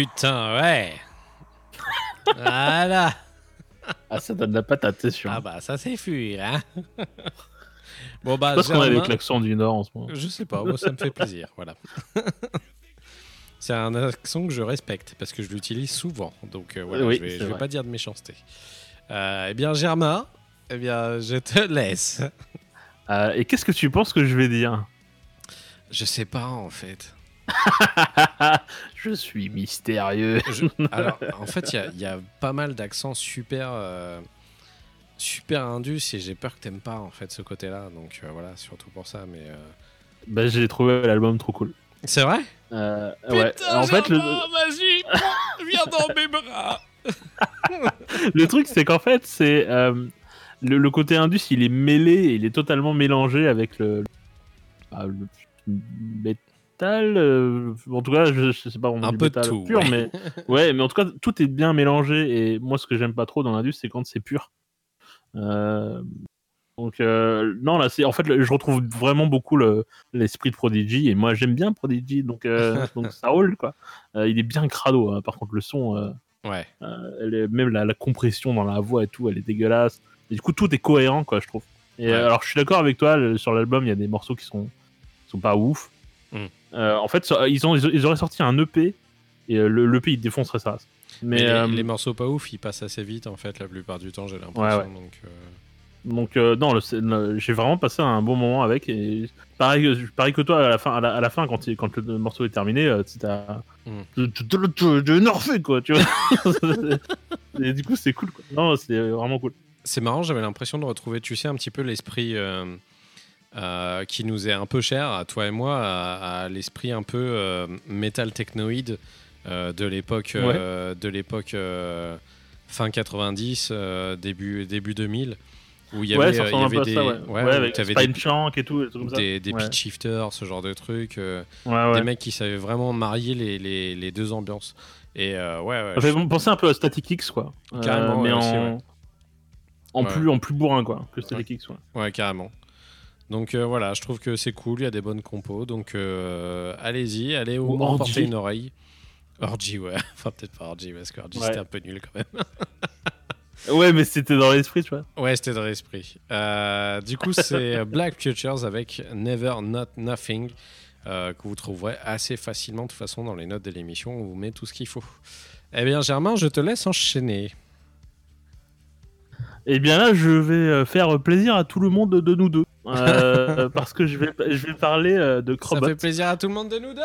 Putain, ouais. voilà. Ah, ça donne la patate, c'est sûr. Ah bah ça c'est fuir, hein. bon bah Parce qu'on a Germain- klaxons du Nord en ce moment. Je sais pas, moi ça me fait plaisir, voilà. c'est un accent que je respecte parce que je l'utilise souvent, donc euh, voilà, Oui, je vais, je vais pas dire de méchanceté. Euh, eh bien Germain, eh bien je te laisse. Euh, et qu'est-ce que tu penses que je vais dire? Je sais pas en fait. Je suis mystérieux. Je- alors en fait il y a- il y, a pas mal d'accents super euh, super indus et j'ai peur que t'aimes pas en fait ce côté-là, donc euh, voilà surtout pour ça. Mais euh, Bah, j'ai trouvé l'album trop cool. c'est vrai. Euh, ouais. En fait, le, vas-y, viens dans mes bras. le truc, c'est qu'en fait, c'est euh, le, le côté indus, il est mêlé, il est totalement mélangé avec le, ah, le métal. euh, en tout cas, je, je sais pas vraiment Un du peu métal tout, pur, ouais. mais ouais, mais en tout cas, tout est bien mélangé. Et moi, ce que j'aime pas trop dans l'indus, c'est quand c'est pur. Euh, donc euh, non, là, c'est en fait, je retrouve vraiment beaucoup le- l'esprit de Prodigy. Et moi, j'aime bien Prodigy, donc donc ça roule quoi. Il est bien crado. hein. Par contre, le son. Ouais. elle est- même la, la compression dans la voix et tout, elle est dégueulasse. Et du coup, tout est cohérent, quoi, je trouve. Et Ouais. alors, je suis d'accord avec toi, sur l'album, il y a des morceaux qui sont, qui sont pas ouf. Mm. Euh, en fait, ça- ils, ont, ils auraient sorti un EP, et euh, le l'EP, il défoncerait ça. Mais, Mais, les, euh, les morceaux pas ouf, ils passent assez vite en fait la plupart du temps, j'ai l'impression. Ouais, ouais. Donc, euh, donc, euh, non, le- c'est- le- j'ai vraiment passé un bon moment avec. Et pareil, pareil que toi, à la fin, à la, à la fin quand, il- quand le morceau est terminé, tu t'as. Mm. Es nerfé, quoi, tu vois. et du coup, c'est cool, quoi. Non, c'est vraiment cool. C'est marrant, j'avais l'impression de retrouver, tu sais, un petit peu l'esprit euh, euh, qui nous est un peu cher, à toi et moi, à, à l'esprit un peu euh, métal technoïde euh, de l'époque, euh, de l'époque fin 90, euh, début, début 2000, où il y avait, ouais, y des, ça, ouais. ouais, avec Spine des, et tout, des trucs comme ça. des, des ouais. pitch shifters, ce genre de trucs, des mecs qui savaient vraiment marier les, les, les deux ambiances. Et ouais, Ça fait je- penser un peu à Static X, quoi. Carrément, mais en, aussi, plus, en plus bourrin, quoi, que Static X. Ouais, carrément. Donc euh, voilà, je trouve que c'est cool, il y a des bonnes compos. Donc euh, allez-y, allez au moins porter une oreille. Orgy, ouais. Enfin, peut-être pas Orgy, parce que Orgy Ouais. c'était un peu nul quand même. Ouais, mais c'était dans l'esprit, tu vois. Ouais, c'était dans l'esprit. Euh, du coup, c'est Black Futures avec Never Not Nothing. que vous trouverez assez facilement de toute façon dans les notes de l'émission. On vous met tout ce qu'il faut. Eh bien, Germain, je te laisse enchaîner. Et bien là, je vais euh, faire plaisir à tout le monde de nous deux. Euh, parce que je vais, je vais parler euh, de Ça Crobot. fait plaisir à tout le monde de nous deux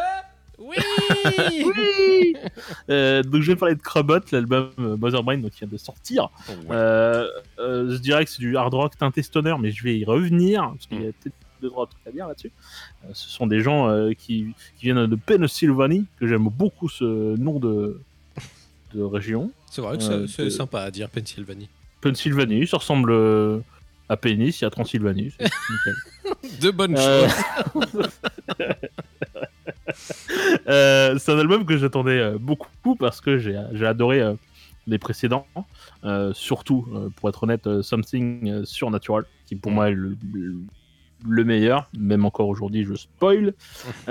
Oui Oui Euh, donc je vais parler de Crobot, l'album euh, Mother Brain donc, qui vient de sortir. Ouais. Euh, euh, je dirais que c'est du hard rock teinté stoner, mais je vais y revenir, parce qu'il y a Mm. peut-être deux trois trucs à dire là-dessus. Euh, ce sont des gens euh, qui, qui viennent de Pennsylvanie, que j'aime beaucoup ce nom de, de région. C'est vrai que c'est- sympa à dire, Pennsylvanie. Pennsylvanie, ça ressemble euh, à Pénis, il y a Transylvanie. De bonnes Euh, choses. Euh, c'est un album que j'attendais beaucoup parce que j'ai j'ai adoré euh, les précédents, Euh, surtout euh, pour être honnête, euh, Something Supernatural, qui pour Mm. moi est le, le- le meilleur, même encore aujourd'hui je spoil.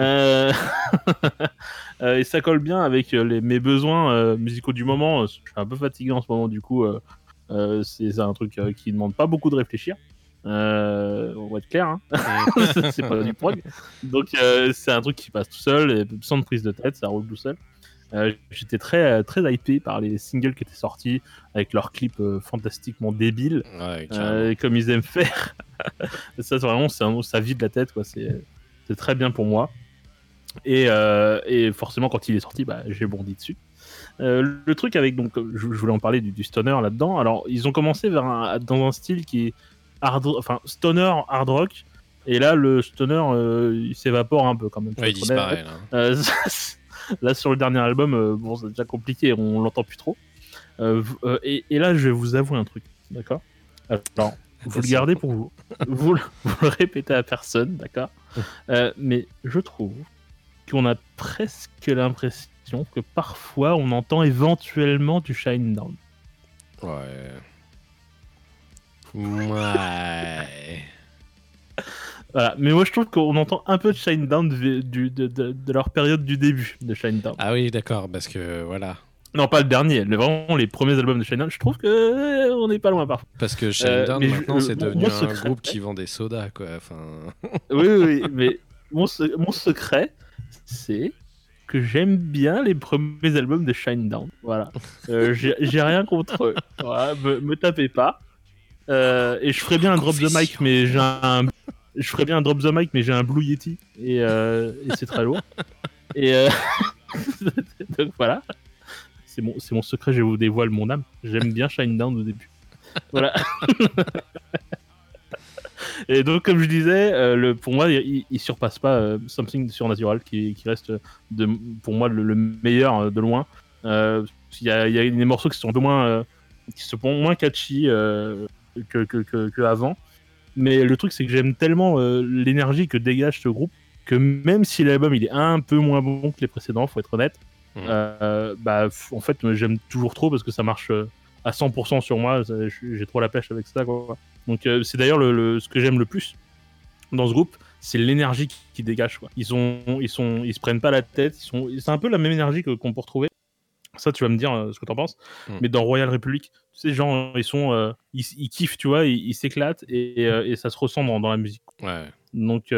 Et ça colle bien avec les, mes besoins euh, musicaux du moment. Je suis un peu fatigué en ce moment, du coup, c'est c'est un truc euh, qui demande pas beaucoup de réfléchir. Euh, on va être clair, hein. c'est pas du prog. Donc euh, c'est un truc qui passe tout seul, sans prise de tête, ça roule tout seul. Euh, J'étais très très hypé par les singles qui étaient sortis avec leurs clips euh, fantastiquement débiles, Ouais, euh, comme ils aiment faire. ça vraiment, c'est un- ça vide la tête, quoi. C'est très bien pour moi. Et, euh, et forcément, quand il est sorti, bah, j'ai bondi dessus. Euh, le truc avec donc, je, je voulais en parler du, du stoner là-dedans. Alors, ils ont commencé vers un, dans un style qui est hard, enfin stoner hard rock. Et là, le stoner, euh, il s'évapore un peu quand même. Ouais, il disparaît là. Euh, là, sur le dernier album, bon, c'est déjà compliqué, on l'entend plus trop. Et, et là, je vais vous avouer un truc, d'accord? Alors, vous le gardez pour vous. vous, le- vous le répétez à personne, d'accord? Mais je trouve qu'on a presque l'impression que parfois, on entend éventuellement du Shine Down. Ouais. Ouais. Voilà. Mais moi, je trouve qu'on entend un peu de Shine Down de, du- de- de- de leur période du début de Shine Down. Ah oui, d'accord, parce que voilà. Non, pas le dernier, le- vraiment les premiers albums de Shine Down. Je trouve que euh, on n'est pas loin parfois. Parce que Euh, Shinedown, mais je- maintenant, c'est mon- devenu mon un secret- groupe qui vend des sodas, quoi. Enfin, oui, oui, oui, mais mon secret, c'est que j'aime bien les premiers albums de Shinedown. Voilà. Euh, J'ai rien contre eux. Voilà, me, me tapez pas. Euh, et je ferais bien un drop the mic, mais j'ai un. Je ferais bien un drop the mic, mais j'ai un Blue Yeti et, euh, et c'est très lourd. Et donc voilà. C'est mon, c'est mon secret, je vous dévoile mon âme. J'aime bien Shinedown au début. Voilà. Et donc, comme je disais, euh, le, pour moi, il, il surpasse pas euh, Something Supernatural, qui, qui reste, de, pour moi, le, le meilleur euh, de loin. Euh, Il y, a, il y a des morceaux qui sont un peu moins, qui sont moins catchy que, que, que, que avant. Mais le truc, c'est que j'aime tellement l'énergie que dégage ce groupe que même si l'album il est un peu moins bon que les précédents, faut être honnête, euh, bah, en fait, j'aime toujours trop parce que ça marche à 100% sur moi. J'ai trop la pêche avec ça, quoi. Donc, euh, c'est d'ailleurs le, le- ce que j'aime le plus dans ce groupe, c'est l'énergie qui, dégage. Quoi. Ils, sont, ils, sont, ils se prennent pas la tête. Ils sont, c'est un peu la même énergie que- qu'on peut retrouver. Ça, tu vas me dire euh, ce que t'en penses. Mm. Mais dans Royal Republic, sais, genre, ils sont, euh, ils, ils kiffent, tu vois, ils ils s'éclatent et, et ça se ressent dans, dans la musique. ouais. Donc,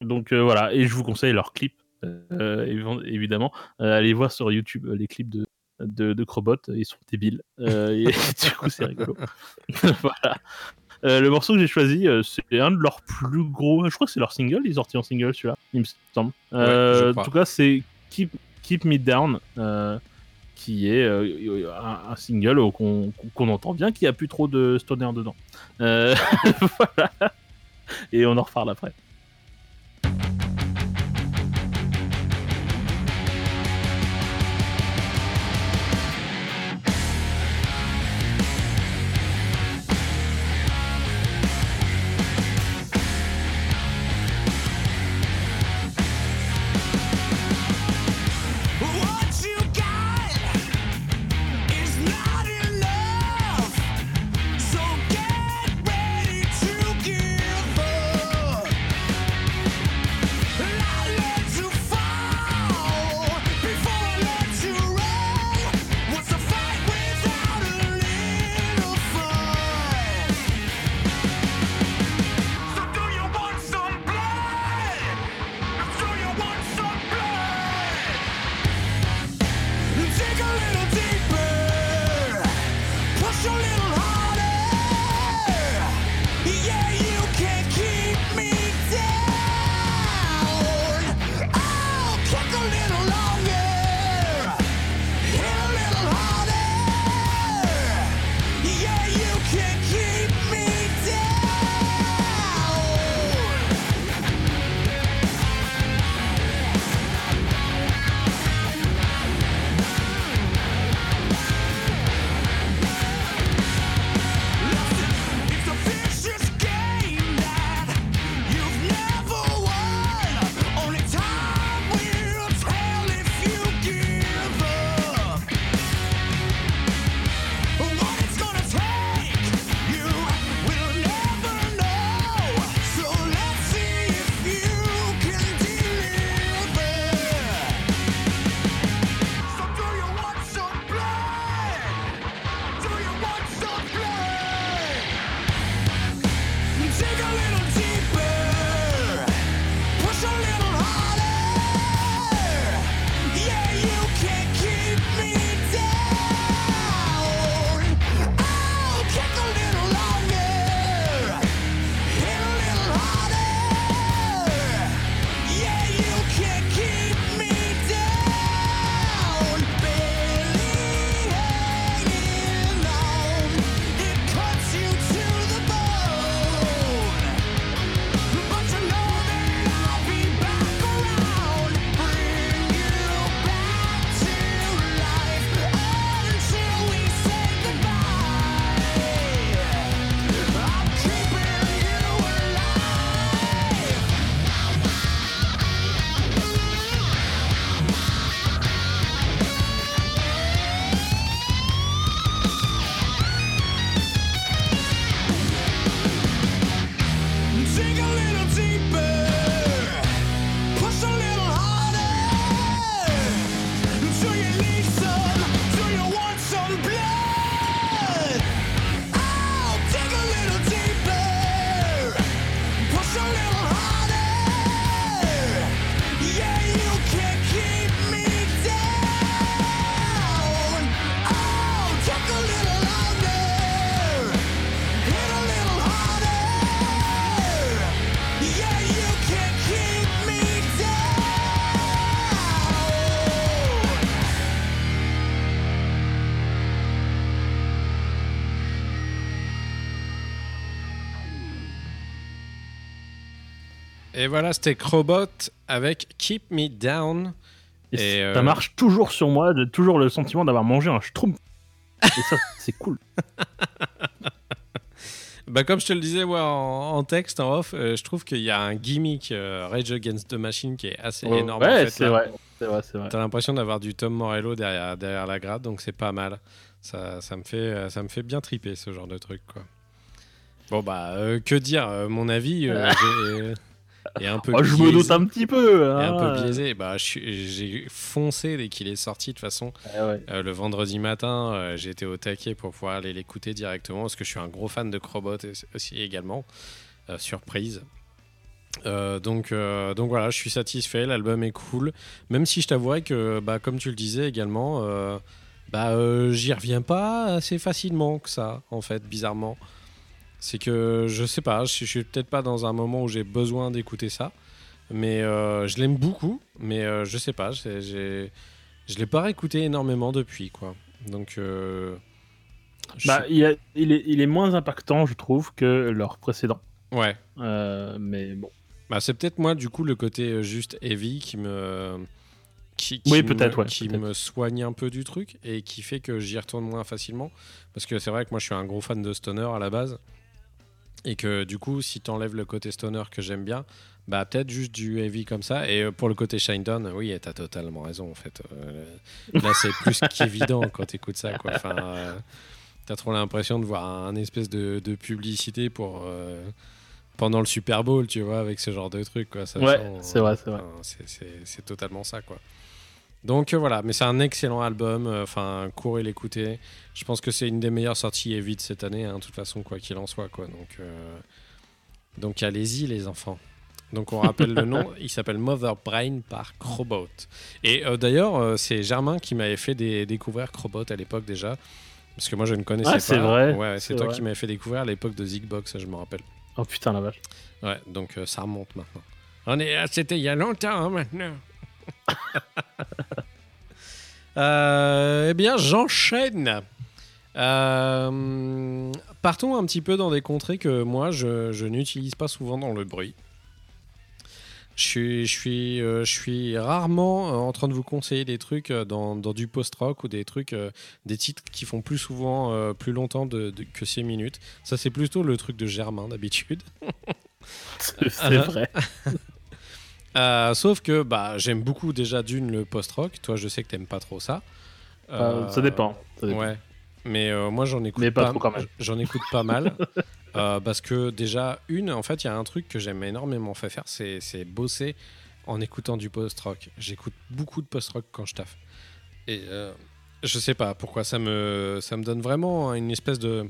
donc voilà. Et je vous conseille leurs clips, évi- évidemment. Allez voir sur YouTube les clips de, de, de Crobot. Ils sont débiles. Euh, et du coup, c'est rigolo. voilà. Euh, le morceau que j'ai choisi, euh, c'est un de leurs plus gros. Je crois que c'est leur single. Ils ont sorti en single, celui-là, il me semble. Euh, en tout cas, c'est Keep, Keep Me Down. qui est un, un single qu'on qu'on entend bien, qui a plus trop de stoner dedans. Voilà. Et on en reparle après. Et voilà, c'était Crobot avec Keep Me Down. Et, Et, ça euh, marche toujours sur moi, j'ai toujours le sentiment d'avoir mangé un schtroumpf. Et ça, c'est cool. Bah, comme je te le disais ouais, en, en texte, en off, euh, je trouve qu'il y a un gimmick euh, Rage Against the Machine qui est assez énorme. en ouais, fait, c'est vrai. T'as l'impression d'avoir du Tom Morello derrière, derrière la grade, donc c'est pas mal. Ça, ça, me fait, ça me fait bien triper ce genre de truc. Quoi. Bon, bah, euh, que dire Mon avis est un peu Oh, je me doute un petit peu. hein. un peu biaisé. Bah, j'ai foncé dès qu'il est sorti. De toute façon, ouais. Euh, le vendredi matin, euh, été au taquet pour pouvoir aller l'écouter directement parce que je suis un gros fan de Crobot et- aussi également. Euh, surprise. Donc, donc voilà, je suis satisfait, l'album est cool. Même si je t'avouerais que, bah, comme tu le disais également, bah, j'y reviens pas assez facilement que ça, en fait, bizarrement. C'est que je sais pas, je, je suis peut-être pas dans un moment où j'ai besoin d'écouter ça, mais euh, je l'aime beaucoup, mais euh, je sais pas, j'ai je l'ai pas réécouté énormément depuis, quoi. Donc, euh, je Bah, il, y a- il est, il est moins impactant, je trouve, que leur précédent. ouais. Mais bon. Bah, c'est peut-être moi, du coup, le côté juste heavy qui me. Qui, qui Oui, me- ouais, Qui me soigne un peu du truc et qui fait que j'y retourne moins facilement. Parce que c'est vrai que moi, je suis un gros fan de stoner à la base. Et que du coup, si t'enlèves le côté stoner que j'aime bien, bah peut-être juste du heavy comme ça. Et euh, pour le côté Shinedown, oui, t'as totalement raison en fait. Euh, là, c'est plus qu'évident quand t'écoutes ça, quoi. Enfin, euh, t'as trop l'impression de voir un espèce de, de publicité pour euh, pendant le Super Bowl, tu vois, avec ce genre de truc, quoi. Ça Ouais, c'est vrai, c'est vrai. c'est totalement ça, quoi. Donc euh, voilà, mais c'est un excellent album. euh, Enfin, courez l'écouter. Je pense que c'est une des meilleures sorties de cette année, hein, de toute façon, quoi qu'il en soit, quoi. Donc, euh, donc allez-y, les enfants. Donc on rappelle le nom, il s'appelle Mother Brain par Crobot. Et euh, d'ailleurs, euh, c'est Germain qui m'avait fait dé- découvrir Crobot à l'époque déjà. Parce que moi je ne connaissais Ah, pas. c'est vrai, Ouais, c'est toi vrai. qui m'avais fait découvrir à l'époque de Zigbox, je me rappelle. Oh putain, la vache. Ouais, donc euh, ça remonte maintenant. On est, ah, c'était il y a longtemps hein, maintenant. Euh, eh bien, j'enchaîne. Euh, partons un petit peu dans des contrées que moi je, je n'utilise pas souvent dans le bruit. Je suis, je suis, euh, je suis rarement en train de vous conseiller des trucs dans, dans du post-rock ou des trucs, des titres qui font plus souvent, plus longtemps de- de- que 6 minutes. Ça, c'est plutôt le truc de Germain d'habitude. C'est vrai. Euh, sauf que bah, j'aime beaucoup déjà d'une le post-rock. Toi, je sais que t'aimes pas trop ça. Euh, ça dépend. ça dépend. Ouais. Mais euh, moi, j'en écoute pas même. J'en écoute pas mal. Parce que déjà, une, en fait, il y a un truc que j'aime énormément faire, c'est c'est bosser en écoutant du post-rock. J'écoute beaucoup de post-rock quand je taffe. Et je sais pas pourquoi, ça me, ça me donne vraiment une espèce de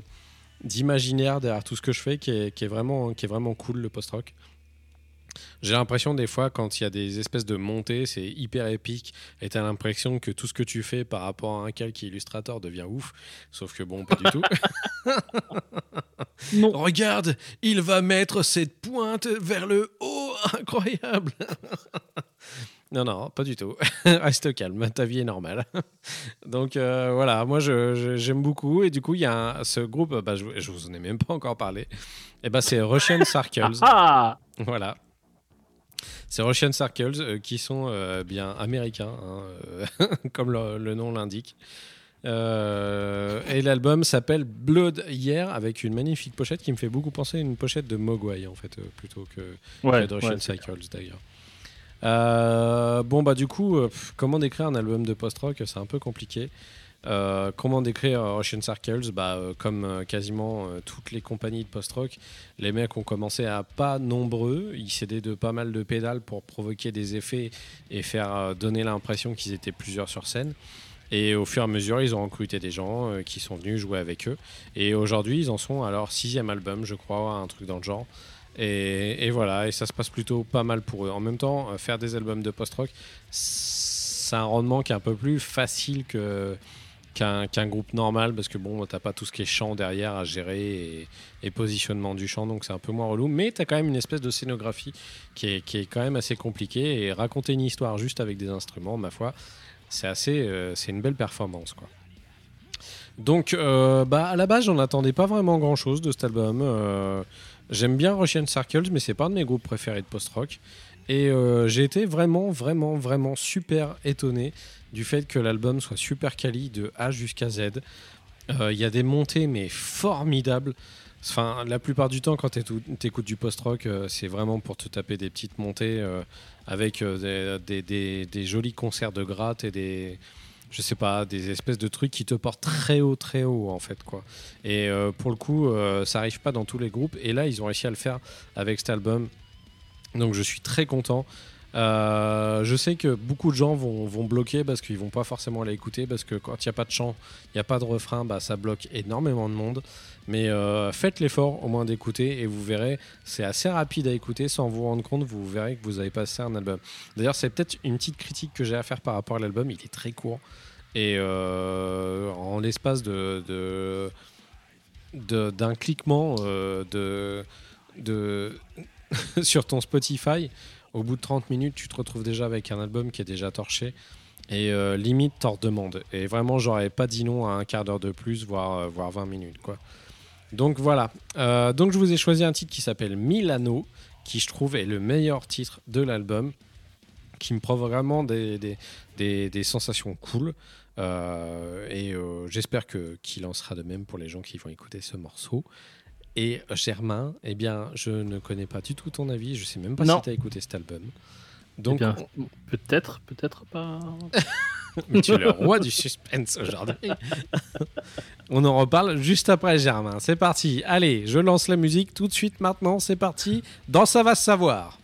d'imaginaire derrière tout ce que je fais qui est, qui est, vraiment, qui est vraiment cool, le post-rock. J'ai l'impression des fois quand il y a des espèces de montées, c'est hyper épique et t'as l'impression que tout ce que tu fais par rapport à un calque Illustrator devient ouf. Sauf que bon, pas du tout. Non. Regarde, il va mettre cette pointe vers le haut, incroyable. non, non, pas du tout. Reste calme, ta vie est normale. Donc euh, voilà, moi j'aime beaucoup et du coup il y a un- ce groupe, bah, je, je vous en ai même pas encore parlé. Et bah c'est Russian Circles. Ah Voilà. C'est Russian Circles euh, qui sont euh, bien américains, hein, euh, comme le, le nom l'indique. Et l'album s'appelle Blood Year avec une magnifique pochette qui me fait beaucoup penser à une pochette de Mogwai en fait, plutôt que, Ouais, que Russian ouais, Cycles d'ailleurs. Euh, bon bah du coup, euh, comment décrire un album de post-rock? C'est un peu compliqué. Euh, comment décrire Russian Circles bah, euh, Comme euh, quasiment toutes les compagnies de post-rock, les mecs ont commencé à pas nombreux, ils cédaient de pas mal de pédales pour provoquer des effets et faire donner l'impression qu'ils étaient plusieurs sur scène. Et au fur et à mesure, ils ont recruté des gens qui sont venus jouer avec eux. Et aujourd'hui, ils en sont à leur sixième album, je crois, un truc dans le genre. Et, voilà, et ça se passe plutôt pas mal pour eux. En même temps, faire des albums de post-rock, c'est un rendement qui est un peu plus facile que qu'un qu'un groupe normal parce que bon t'as pas tout ce qui est chant derrière à gérer et, et positionnement du chant donc c'est un peu moins relou mais t'as quand même une espèce de scénographie qui est, qui est quand même assez compliquée et raconter une histoire juste avec des instruments ma foi c'est assez euh, c'est une belle performance quoi Donc, euh, bah, à la base, j'en attendais pas vraiment grand chose de cet album. Euh, J'aime bien Russian Circles, mais c'est pas un de mes groupes préférés de post-rock. Et euh, j'ai été vraiment, vraiment, vraiment super étonné du fait que l'album soit super quali de A jusqu'à Z. Euh, Il y a des montées, mais formidables. Enfin, la plupart du temps, quand tu écoutes du post-rock, euh, c'est vraiment pour te taper des petites montées avec des, des- jolis concerts de gratte et des, je sais pas, des espèces de trucs qui te portent très haut, très haut en fait quoi. Et pour le coup, ça arrive pas dans tous les groupes. Et là, ils ont réussi à le faire avec cet album. Donc, je suis très content. Euh, je sais que beaucoup de gens vont, bloquer parce qu'ils vont pas forcément l'écouter parce que quand il n'y a pas de chant, il n'y a pas de refrain, bah, ça bloque énormément de monde. Mais euh, faites l'effort au moins d'écouter et vous verrez, c'est assez rapide à écouter sans vous rendre compte, vous verrez que vous avez passé un album. D'ailleurs, c'est peut-être une petite critique que j'ai à faire par rapport à l'album, il est très court. Et euh, en l'espace d'un cliquement de sur ton Spotify, au bout de 30 minutes, tu te retrouves déjà avec un album qui est déjà torché. Et euh, limite, t'en redemandes. Et vraiment, j'aurais pas dit non à un quart d'heure de plus, voire, euh, voire 20 minutes. quoi. Donc voilà. Euh, donc je vous ai choisi un titre qui s'appelle Milano, qui je trouve est le meilleur titre de l'album, qui me provoque vraiment des, des, sensations cool. Et j'espère que qu'il en sera de même pour les gens qui vont écouter ce morceau. Et euh, Germain, eh bien, je ne connais pas du tout ton avis. Je sais même pas Non. si tu as écouté cet album. Donc, Eh bien, peut-être, peut-être pas. mais tu es le roi du suspense aujourd'hui. On en reparle juste après, Germain. C'est parti. Allez, je lance la musique tout de suite maintenant. C'est parti. Dans Ça va se savoir.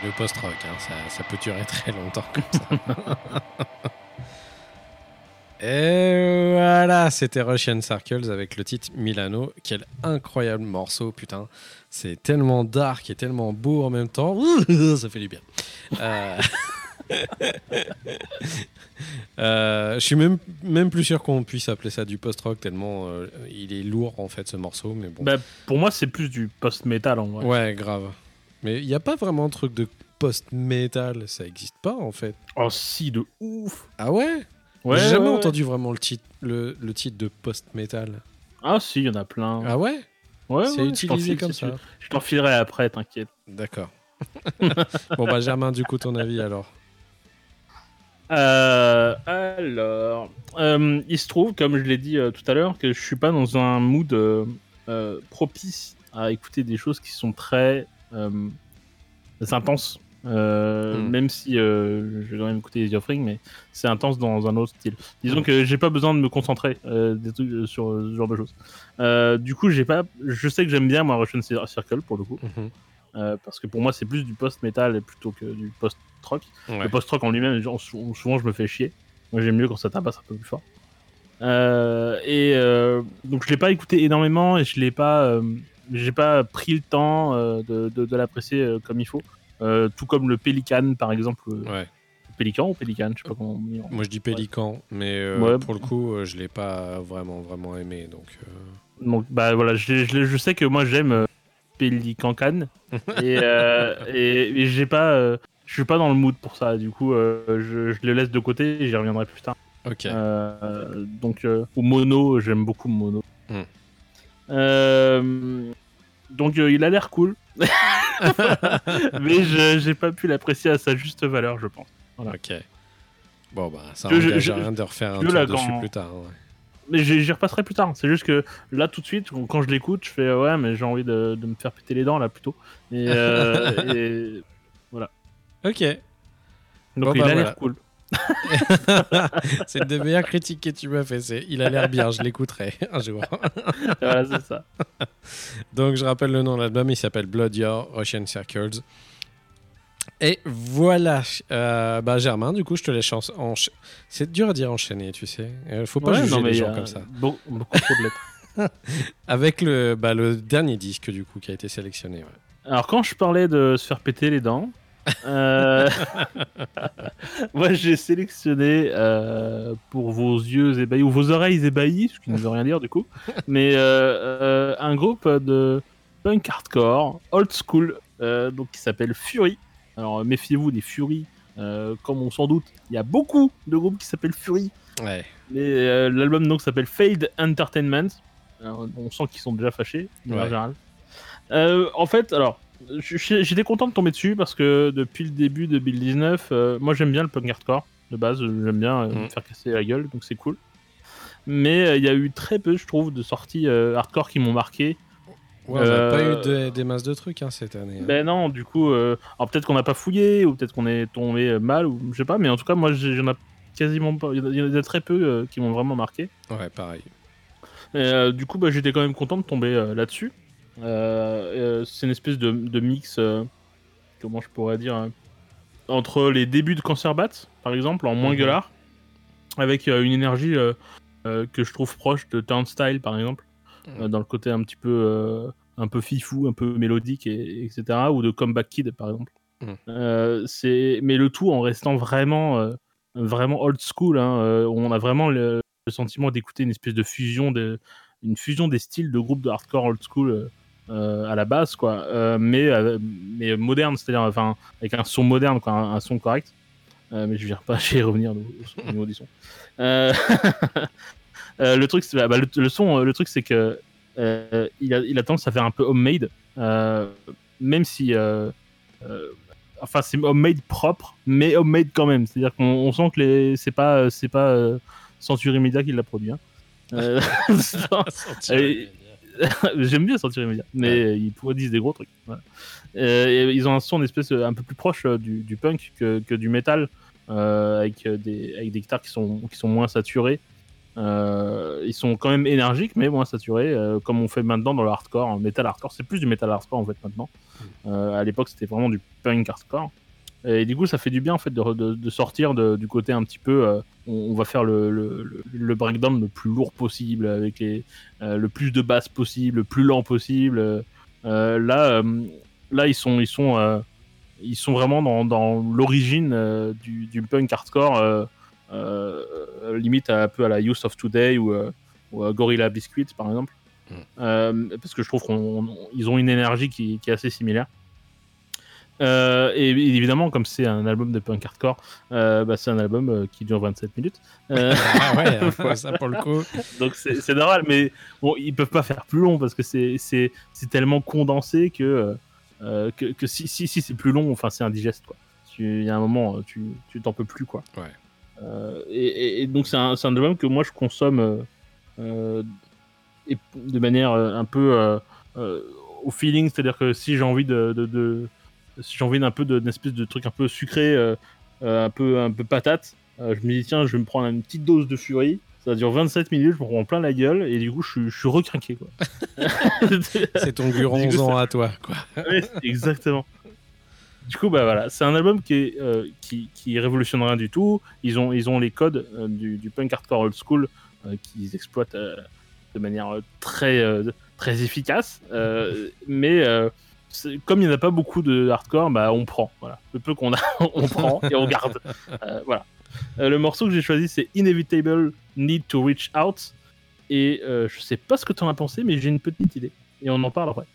C'est le post-rock, hein, ça, ça peut durer très longtemps comme ça. Et voilà, c'était Russian Circles avec le titre Milano. Quel incroyable morceau, putain. C'est tellement dark et tellement beau en même temps. Ça fait du bien. Euh, euh, je suis même, même plus sûr qu'on puisse appeler ça du post-rock tellement euh, il est lourd en fait ce morceau. Mais bon. Bah, pour moi, c'est plus du post-metal en vrai. Ouais, grave. Mais il n'y a pas vraiment un truc de post-metal, ça existe pas en fait. Oh, si, de ouf. Ah ouais, Ouais, J'ai jamais ouais, ouais. entendu vraiment le titre, le, le titre de post-metal. Ah, si, il y en a plein. Ah ouais? Ouais, C'est utilisé comme si ça. tu. Je t'en filerai après, t'inquiète. D'accord. bon bah Germain, du coup ton avis alors Euh, alors, euh, il se trouve, comme je l'ai dit euh, tout à l'heure, que je suis pas dans un mood propice à écouter des choses qui sont très euh, intenses. Euh, Hmm. Même si euh, je vais quand même écouter les offerings, mais c'est intense dans un autre style. Disons que j'ai pas besoin de me concentrer des trucs, sur ce genre de choses. Du coup, j'ai pas. Je sais que j'aime bien moi Russian Circle pour le coup, Mhm. euh, parce que pour moi c'est plus du post-metal plutôt que du post-rock. Ouais. Le post-rock en lui-même, souvent je me fais chier. Moi j'aime mieux quand ça tabasse un peu plus fort. Euh, et euh, donc je l'ai pas écouté énormément et je l'ai pas, j'ai pas pris le temps euh, de, de- de l'apprécier euh, comme il faut. Euh, tout comme le Pélican par exemple. Ouais. Pélican ou Pélican, je sais pas comment on dit. Moi je dis pélican, mais euh, Ouais. pour le coup euh, je l'ai pas vraiment vraiment aimé donc. euh, Donc bah voilà, je, je, je sais que moi j'aime Pélican Can et, et, et j'ai pas, je suis pas dans le mood pour ça. Du coup, je, je le laisse de côté et j'y reviendrai plus tard. Ok. Donc, ou Mono, j'aime beaucoup Mono. Hmm. Donc, euh, il a l'air cool. Mais je j'ai pas pu l'apprécier à sa juste valeur, je pense. Ok. Bon bah ça n'engage je- rien de refaire un tour la dessus quand- plus tard. ouais. Mais j'y repasserai plus tard. C'est juste que là, tout de suite, quand je l'écoute, je fais ouais, mais j'ai envie de, de me faire péter les dents là plutôt. Et, euh, et- Ok. donc, Bon, il bah, a voilà. l'air cool. c'est une des meilleures critiques que tu m'as fait. C'est il a l'air bien, je l'écouterai un jour. voilà, c'est ça. Donc je rappelle le nom de l'album, il s'appelle Blood Your Russian Circles. Et voilà, euh, bah Germain, du coup je te laisse chance. encha- C'est dur à dire enchaîner, tu sais. Il faut pas Ouais, juger non, mais les gens comme ça. beau- beaucoup trop de lettres. Avec le, bah, le dernier disque du coup qui a été sélectionné. ouais. Alors quand je parlais de se faire péter les dents, euh, moi j'ai sélectionné euh, pour vos yeux ébahis ou vos oreilles ébahies, ce qui ne veut rien dire du coup, mais euh, un groupe de punk hardcore old school donc qui s'appelle Fury. Alors méfiez-vous des Fury, comme on s'en doute, il y a beaucoup de groupes qui s'appellent Fury. Ouais. Mais l'album donc s'appelle Fade Entertainment. Alors, on sent qu'ils sont déjà fâchés, en Ouais. général. En fait, alors, j'étais content de tomber dessus parce que depuis le début de 2019, euh, moi j'aime bien le punk hardcore de base, j'aime bien euh, Mhm. me faire casser la gueule, donc c'est cool. Mais euh, il y a eu très peu, je trouve, de sorties euh, hardcore qui m'ont marqué. Ouais, on n'a Euh, pas eu de- des masses de trucs hein, cette année. hein. Ben non, du coup, euh, alors peut-être qu'on n'a pas fouillé ou peut-être qu'on est tombé euh, mal ou je sais pas, mais en tout cas, moi j'en ai quasiment pas, il y en a- il y en a très peu euh, qui m'ont vraiment marqué. Ouais, pareil. Et, euh, du coup, bah, j'étais quand même content de tomber euh, là-dessus. Euh, euh, c'est une espèce de, de mix, euh, comment je pourrais dire, hein, entre les débuts de Cancer Bat, par exemple, en moins Mhm. gueulard, avec une énergie que je trouve proche de Turnstile, par exemple, Mhm. dans le côté un petit peu, un peu fifou, un peu mélodique, et, etc., ou de Comeback Kid, par exemple. Mhm. Euh, c'est, mais le tout en restant vraiment, euh, vraiment old school. hein, euh, on a vraiment le, le sentiment d'écouter une espèce de fusion de, une fusion des styles de groupes de hardcore old school à la base, quoi. Euh, mais, euh, mais moderne, c'est-à-dire enfin avec un son moderne, quoi, un, un son correct. Euh, mais je viens pas, je vais revenir au, au- au niveau du son. Euh, euh, le truc, c'est bah, le, le son, euh, le truc, c'est que euh, il, a, il a tendance à faire un peu homemade, euh, même si, euh, euh, enfin, c'est homemade propre, mais homemade quand même. C'est-à-dire qu'on on sent que les, c'est pas, c'est pas euh, Century Media qui l'a produit. hein. Euh, Et- J'aime bien sentir immédiat, mais ils produisent des gros trucs. voilà. Euh, et ils ont un son espèce un peu plus proche euh, du, du punk que, que du metal, euh, avec, euh, des, avec des guitares qui sont, qui sont moins saturées. Euh, ils sont quand même énergiques, mais moins saturés, euh, comme on fait maintenant dans le hardcore. En metal hardcore, c'est plus du metal hardcore en fait maintenant. Euh, à l'époque, c'était vraiment du punk hardcore. Et du coup, ça fait du bien en fait de, de- de sortir de- du côté un petit peu. euh, on, on va faire le, le, breakdown le plus lourd possible, avec les, euh, le plus de basses possible, le plus lent possible. Euh, là, là, ils sont, ils sont, ils sont vraiment dans, dans l'origine du, du punk hardcore, limite à, un peu à la Youth of Today ou, ou à Gorilla Biscuit par exemple. Mm. Euh, parce que je trouve qu'ils ont une énergie qui, qui est assez similaire. Euh, et évidemment, comme c'est un album de punk hardcore, euh, bah, c'est un album euh, qui dure 27 minutes. Euh, Ah ouais, ça pour le coup. donc c'est normal, mais bon, ils peuvent pas faire plus long parce que c'est tellement condensé que que, que si si, si c'est plus long, enfin c'est indigeste Il y a un moment, tu tu t'en peux plus quoi. Ouais. Et, donc c'est un, un album que moi je consomme et de manière un peu au feeling, c'est-à-dire que si j'ai envie de, de, de- si j'ai envie d'un peu d'une espèce de truc un peu sucré, euh, euh, un peu un peu patate, euh, je me dis tiens je vais me prendre une petite dose de furie. Ça dure 27 minutes, je me prends plein la gueule et du coup je, suis- je suis recrinqué quoi. C'est ton guronzon à toi, quoi. Exactement. Du coup, bah voilà, c'est un album qui est euh, qui, qui révolutionne rien du tout. Ils ont ils ont les codes du, du punk hardcore old school qu'ils exploitent de manière très très efficace. Mais comme il n'y en a pas beaucoup de hardcore, bah on prend. Voilà, le peu qu'on a, on prend et on garde. Euh, voilà. Euh, le morceau que j'ai choisi, c'est Inevitable Need to Reach Out. Et euh, je sais pas ce que tu en as pensé, mais j'ai une petite idée. Et on en parle après.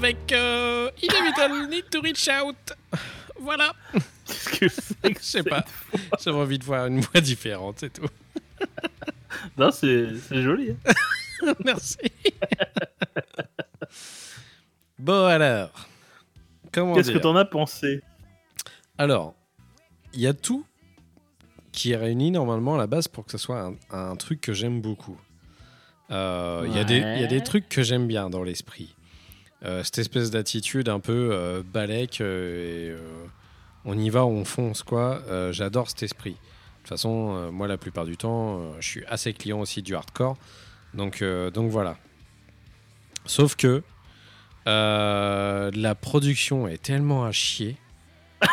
Avec euh, Inevitable Need to Reach Out. Voilà. Qu'est-ce que c'est Je sais pas. J'avais envie de voir une voix différente, c'est tout. Non, c'est joli. hein. Merci. bon alors. Qu'est-ce que t'en as pensé? Alors, il y a tout qui est réuni normalement à la base pour que ce soit un, un truc que j'aime beaucoup. Euh, Il y, a des- il y a des Ouais. trucs que j'aime bien dans l'esprit. Euh, cette espèce d'attitude un peu euh, balèque euh, et on y va, on fonce quoi. J'adore cet esprit. De toute façon, moi la plupart du temps, je suis assez client aussi du hardcore. Donc, donc voilà. Sauf que la production est tellement à chier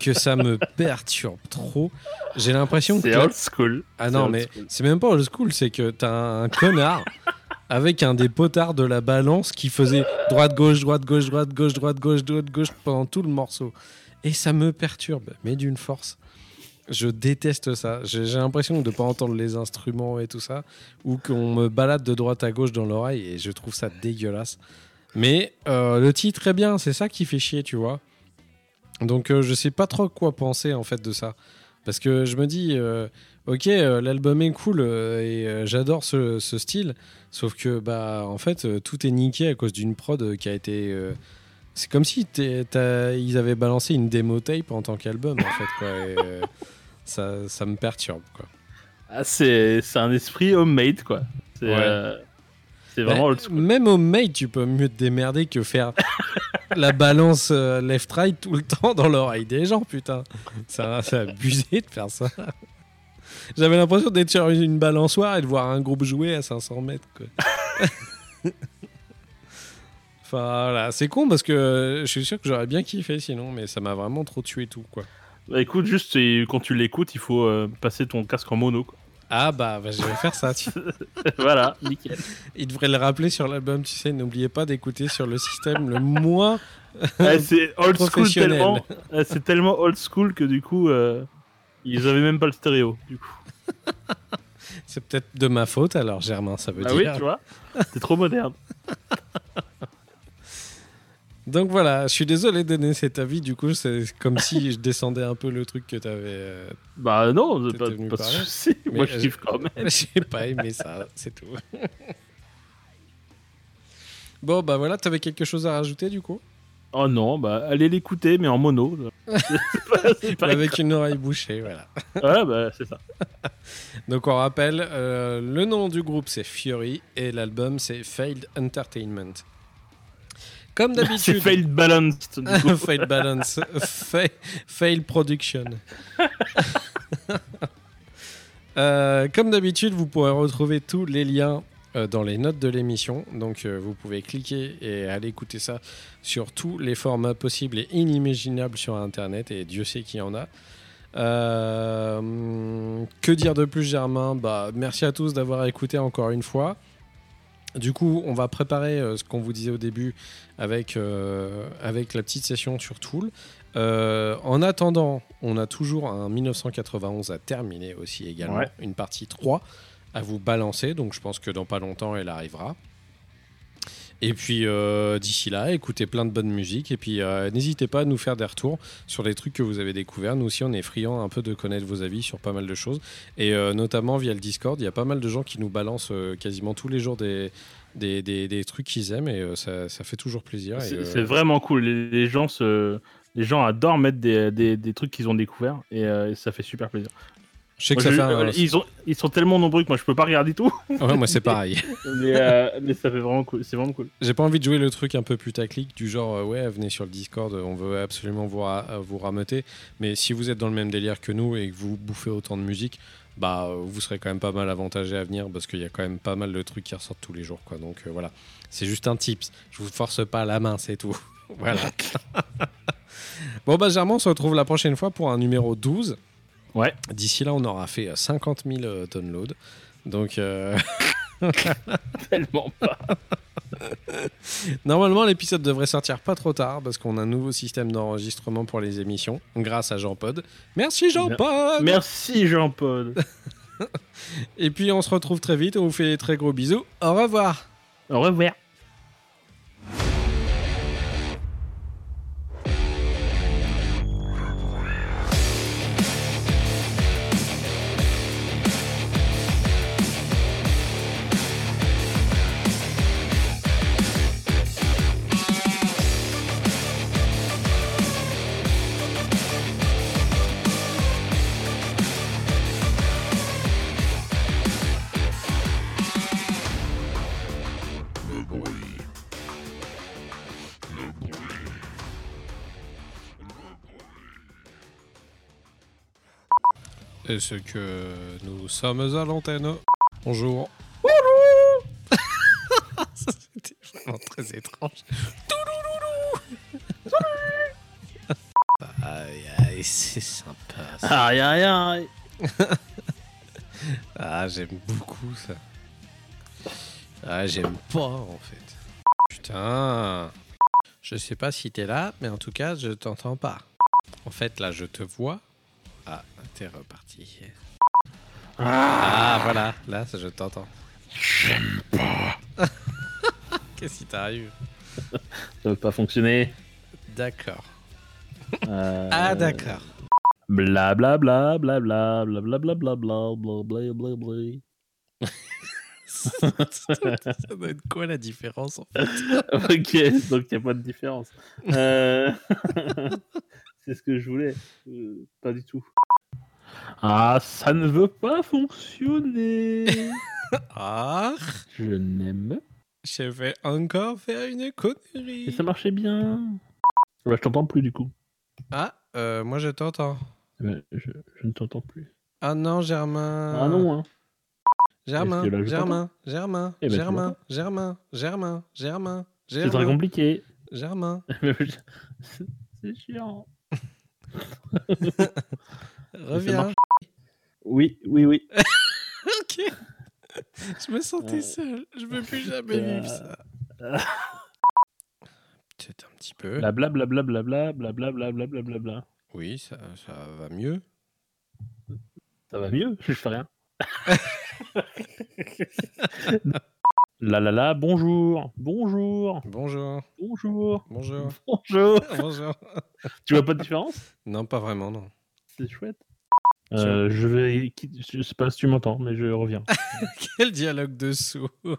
que ça me perturbe trop. J'ai l'impression que C'est old school. ah non, mais c'est même pas old school, c'est que t'as un connard avec un des potards de la balance qui faisait droite, gauche, droite, gauche, droite, gauche, droite, gauche, droite, gauche pendant tout le morceau. Et ça me perturbe, mais d'une force. Je déteste ça. J'ai l'impression de ne pas entendre les instruments et tout ça, ou qu'on me balade de droite à gauche dans l'oreille, et je trouve ça dégueulasse. Mais euh, le titre est bien, c'est ça qui fait chier, tu vois. Donc euh, je sais pas trop quoi penser en fait de ça. Parce que je me dis, euh, ok, euh, l'album est cool euh, et euh, j'adore ce, ce style, sauf que bah en fait tout est niqué à cause d'une prod qui a été. c'est comme si ils avaient balancé une démo tape en tant qu'album en fait quoi. et, ça, ça me perturbe quoi. Ah, c'est un esprit homemade, quoi. C'est Ouais. c'est vraiment Bah. Même mate, tu peux mieux te démerder que faire la balance left-right tout le temps dans l'oreille des gens, putain. Ça, c'est abusé de faire ça. J'avais l'impression d'être sur une balançoire et de voir un groupe jouer à 500 mètres. Quoi. enfin, voilà. C'est con parce que je suis sûr que j'aurais bien kiffé sinon, mais ça m'a vraiment trop tué tout, quoi. Bah, écoute, juste quand tu l'écoutes, il faut euh, passer ton casque en mono. Quoi. Ah bah, bah, je vais faire ça. tu- voilà, nickel. Il devrait le rappeler sur l'album, tu sais. N'oubliez pas d'écouter sur le système le moins Ah, c'est old school tellement. ah, c'est tellement old school que du coup, euh, ils avaient même pas le stéréo. Du coup. C'est peut-être de ma faute alors, Germain, ça veut Ah oui, dire. tu vois, c'est trop moderne. Donc voilà, je suis désolé de donner cet avis, du coup, c'est comme si je descendais un peu le truc que tu avais. Bah non, pas, pas de soucis. Moi, je euh, kiffe quand même. J'ai pas aimé ça, c'est tout. bon, bah voilà, t'avais quelque chose à rajouter du coup? Oh non, bah allez l'écouter, mais en mono. C'est pas- Avec une oreille bouchée, voilà. Ouais, bah c'est ça. Donc on rappelle, euh, le nom du groupe c'est Fury et l'album c'est Failed Entertainment. Comme d'habitude. failed balanced. Failed Balance. Fa- fail Production. Euh, comme d'habitude, vous pourrez retrouver tous les liens dans les notes de l'émission. Donc, euh, vous pouvez cliquer et aller écouter ça sur tous les formats possibles et inimaginables sur Internet. Et Dieu sait qu'il y en a. Euh, que dire de plus, Germain? Bah, Merci à tous d'avoir écouté encore une fois. Du coup, on va préparer euh, ce qu'on vous disait au début avec, euh, avec la petite session sur Tool. Euh, en attendant, on a toujours un 1991 à terminer aussi également, Ouais. une partie 3 à vous balancer, donc je pense que dans pas longtemps elle arrivera. Et puis euh, d'ici là, écoutez plein de bonne musique et puis euh, n'hésitez pas à nous faire des retours sur les trucs que vous avez découverts. Nous aussi, on est friands un peu de connaître vos avis sur pas mal de choses et euh, notamment via le Discord, il y a pas mal de gens qui nous balancent quasiment tous les jours des, des, des- des trucs qu'ils aiment et ça, ça fait toujours plaisir. C'est c'est vraiment cool. Les, les gens se... les gens adorent mettre des, des, des trucs qu'ils ont découverts et, euh, et ça fait super plaisir. Je sais que Moi, ça fait un- ils, ont, ils sont tellement nombreux que moi je peux pas regarder tout, Ouais, moi c'est pareil. mais, euh, mais ça fait vraiment cool. C'est vraiment cool. J'ai pas envie de jouer le truc un peu putaclic du genre euh, ouais venez sur le Discord, on veut absolument vous, ra- euh, vous rameuter. Mais si vous êtes dans le même délire que nous et que vous bouffez autant de musique, bah vous serez quand même pas mal avantagé à venir parce qu'il y a quand même pas mal de trucs qui ressortent tous les jours quoi. Donc euh, voilà, c'est juste un tips. Je vous force pas la main, c'est tout. voilà. bon bah Germain, on se retrouve la prochaine fois pour un numéro 12. Ouais. D'ici là, on aura fait euh, 50 000 euh, downloads. Donc euh, Tellement pas. Normalement, l'épisode devrait sortir pas trop tard parce qu'on a un nouveau système d'enregistrement pour les émissions grâce à Jean-Pod. Merci Jean-Pod Merci Jean-Paul. Et puis on se retrouve très vite, on vous fait des très gros bisous. Au revoir Au revoir. Et ce que nous sommes à l'antenne. Bonjour. Ça, C'était vraiment très étrange. Aïe, aïe, c'est sympa. ça. Aïe aïe aïe. Ah, j'aime beaucoup ça. Ah, j'aime pas en fait. Putain. Je sais pas si t'es là, mais en tout cas, je t'entends pas. En fait, là, je te vois. Ah, t'es reparti. Ah, voilà, là, ça, je t'entends. J'aime pas. Qu'est-ce qui t'arrive Ça veut pas fonctionner. D'accord. Euh, Ah, d'accord. Bla bla bla bla bla bla bla bla bla bla bla bla bla bla. ça doit être quoi la différence en fait ok, donc il n'y a pas de différence. Euh, C'est ce que je voulais. Euh, pas du tout. Ah, ça ne veut pas fonctionner. Ah, je n'aime. je vais encore faire une Et connerie. ça marchait bien. Bah, je t'entends plus du coup. Ah, euh, moi je t'entends. Ouais, je, je ne t'entends plus. Ah non, Germain. Ah non, hein. Germain, là, Germain, Germain, Eh ben, Germain, m'entends Germain, Germain, Germain, C'est très Germain, compliqué. Germain. C'est chiant. Reviens. Oui, oui, oui. Ok. Je me sentais Euh, seul. Je veux plus jamais euh, vivre ça. Peut-être un petit peu. Bla bla bla bla bla bla bla bla bla bla bla bla bla. Oui, ça, ça va mieux. Ça va mieux, je fais rien. La la la, bonjour, bonjour, Bonjour. bonjour, Bonjour. bonjour. Bonjour. Tu vois pas de différence Non, pas vraiment, non. C'est chouette. Euh, je vais, je sais pas si tu m'entends, mais je reviens. Quel dialogue de sourd.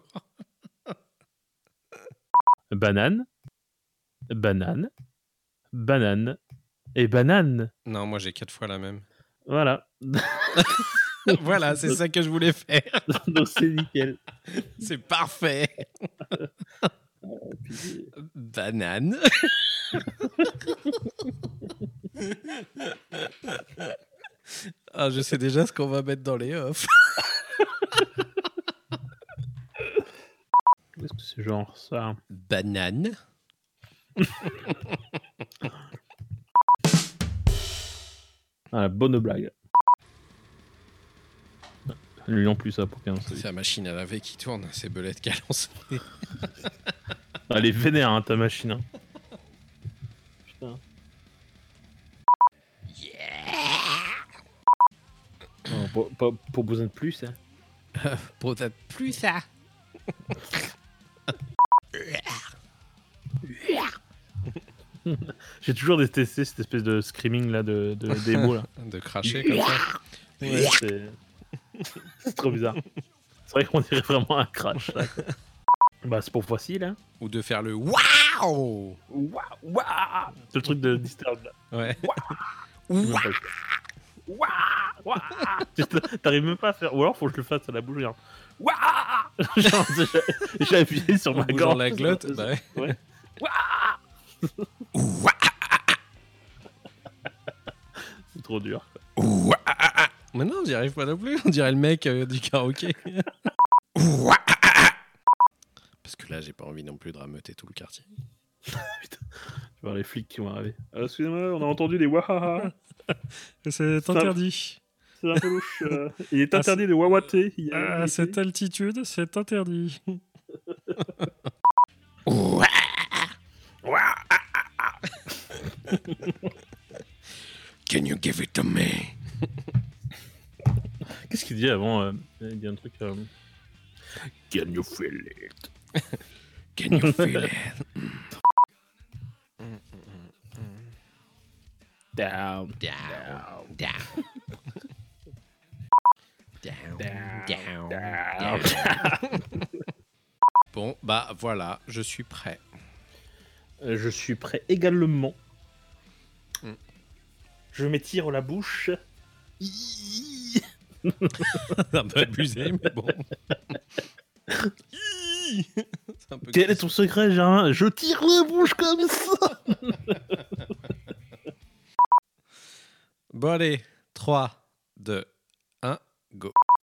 Banane, banane, banane et banane. Non, moi j'ai quatre fois la même. Voilà. voilà, c'est ça que je voulais faire. Donc c'est nickel. C'est parfait. Banane. Ah, je sais déjà ce qu'on va mettre dans les offs. Est-ce que c'est genre ça Banane. Ah, bonne blague. Lui non plus ça pour qu'un C'est la machine à laver qui tourne, c'est Belette qui a lancé. Elle est vénère hein, ta machine. hein. Pas- pas besoin de plus. Hein. Peut-être plus ça. J'ai toujours détesté cette espèce de screaming là de, de démo là. De cracher comme ça. Ouais, c'est... c'est trop bizarre. C'est vrai qu'on dirait vraiment un crash. là, bah c'est pour facile hein. Ou de faire le waouh. Waouh, le truc de Disturbed là. Ouais. Waouh. Tu T'arrives même pas à faire. Ou alors faut que je le fasse à la bouche. Genre. Genre, j'ai- appuyé sur En ma gorge. la glotte. Bah ouais. Ouais. C'est trop dur. quoi. Mais non, j'y arrive pas non plus. On dirait le mec euh, du karaoké. Parce que là, j'ai pas envie non plus de rameuter tout le quartier. Tu vas voir les flics qui vont arriver. Ah, Excusez-moi, on a entendu des wahaha. C'est interdit. C'est un peu louche. euh. Il est Ah, interdit de wawater. À cette altitude, c'est interdit. Can you give it to me? Qu'est-ce qu'il dit avant euh, Il dit un truc. euh, Can you feel it? Can you feel it? Down. Down, down. Down, Down, down, down. Bon, bah voilà, je suis prêt. Euh, Je suis prêt également. Mm. Je m'étire la bouche. un peu abusé, mais bon. Quel est ton secret, Germain Je tire la bouche comme ça Bon allez, 3, 2, 1, go.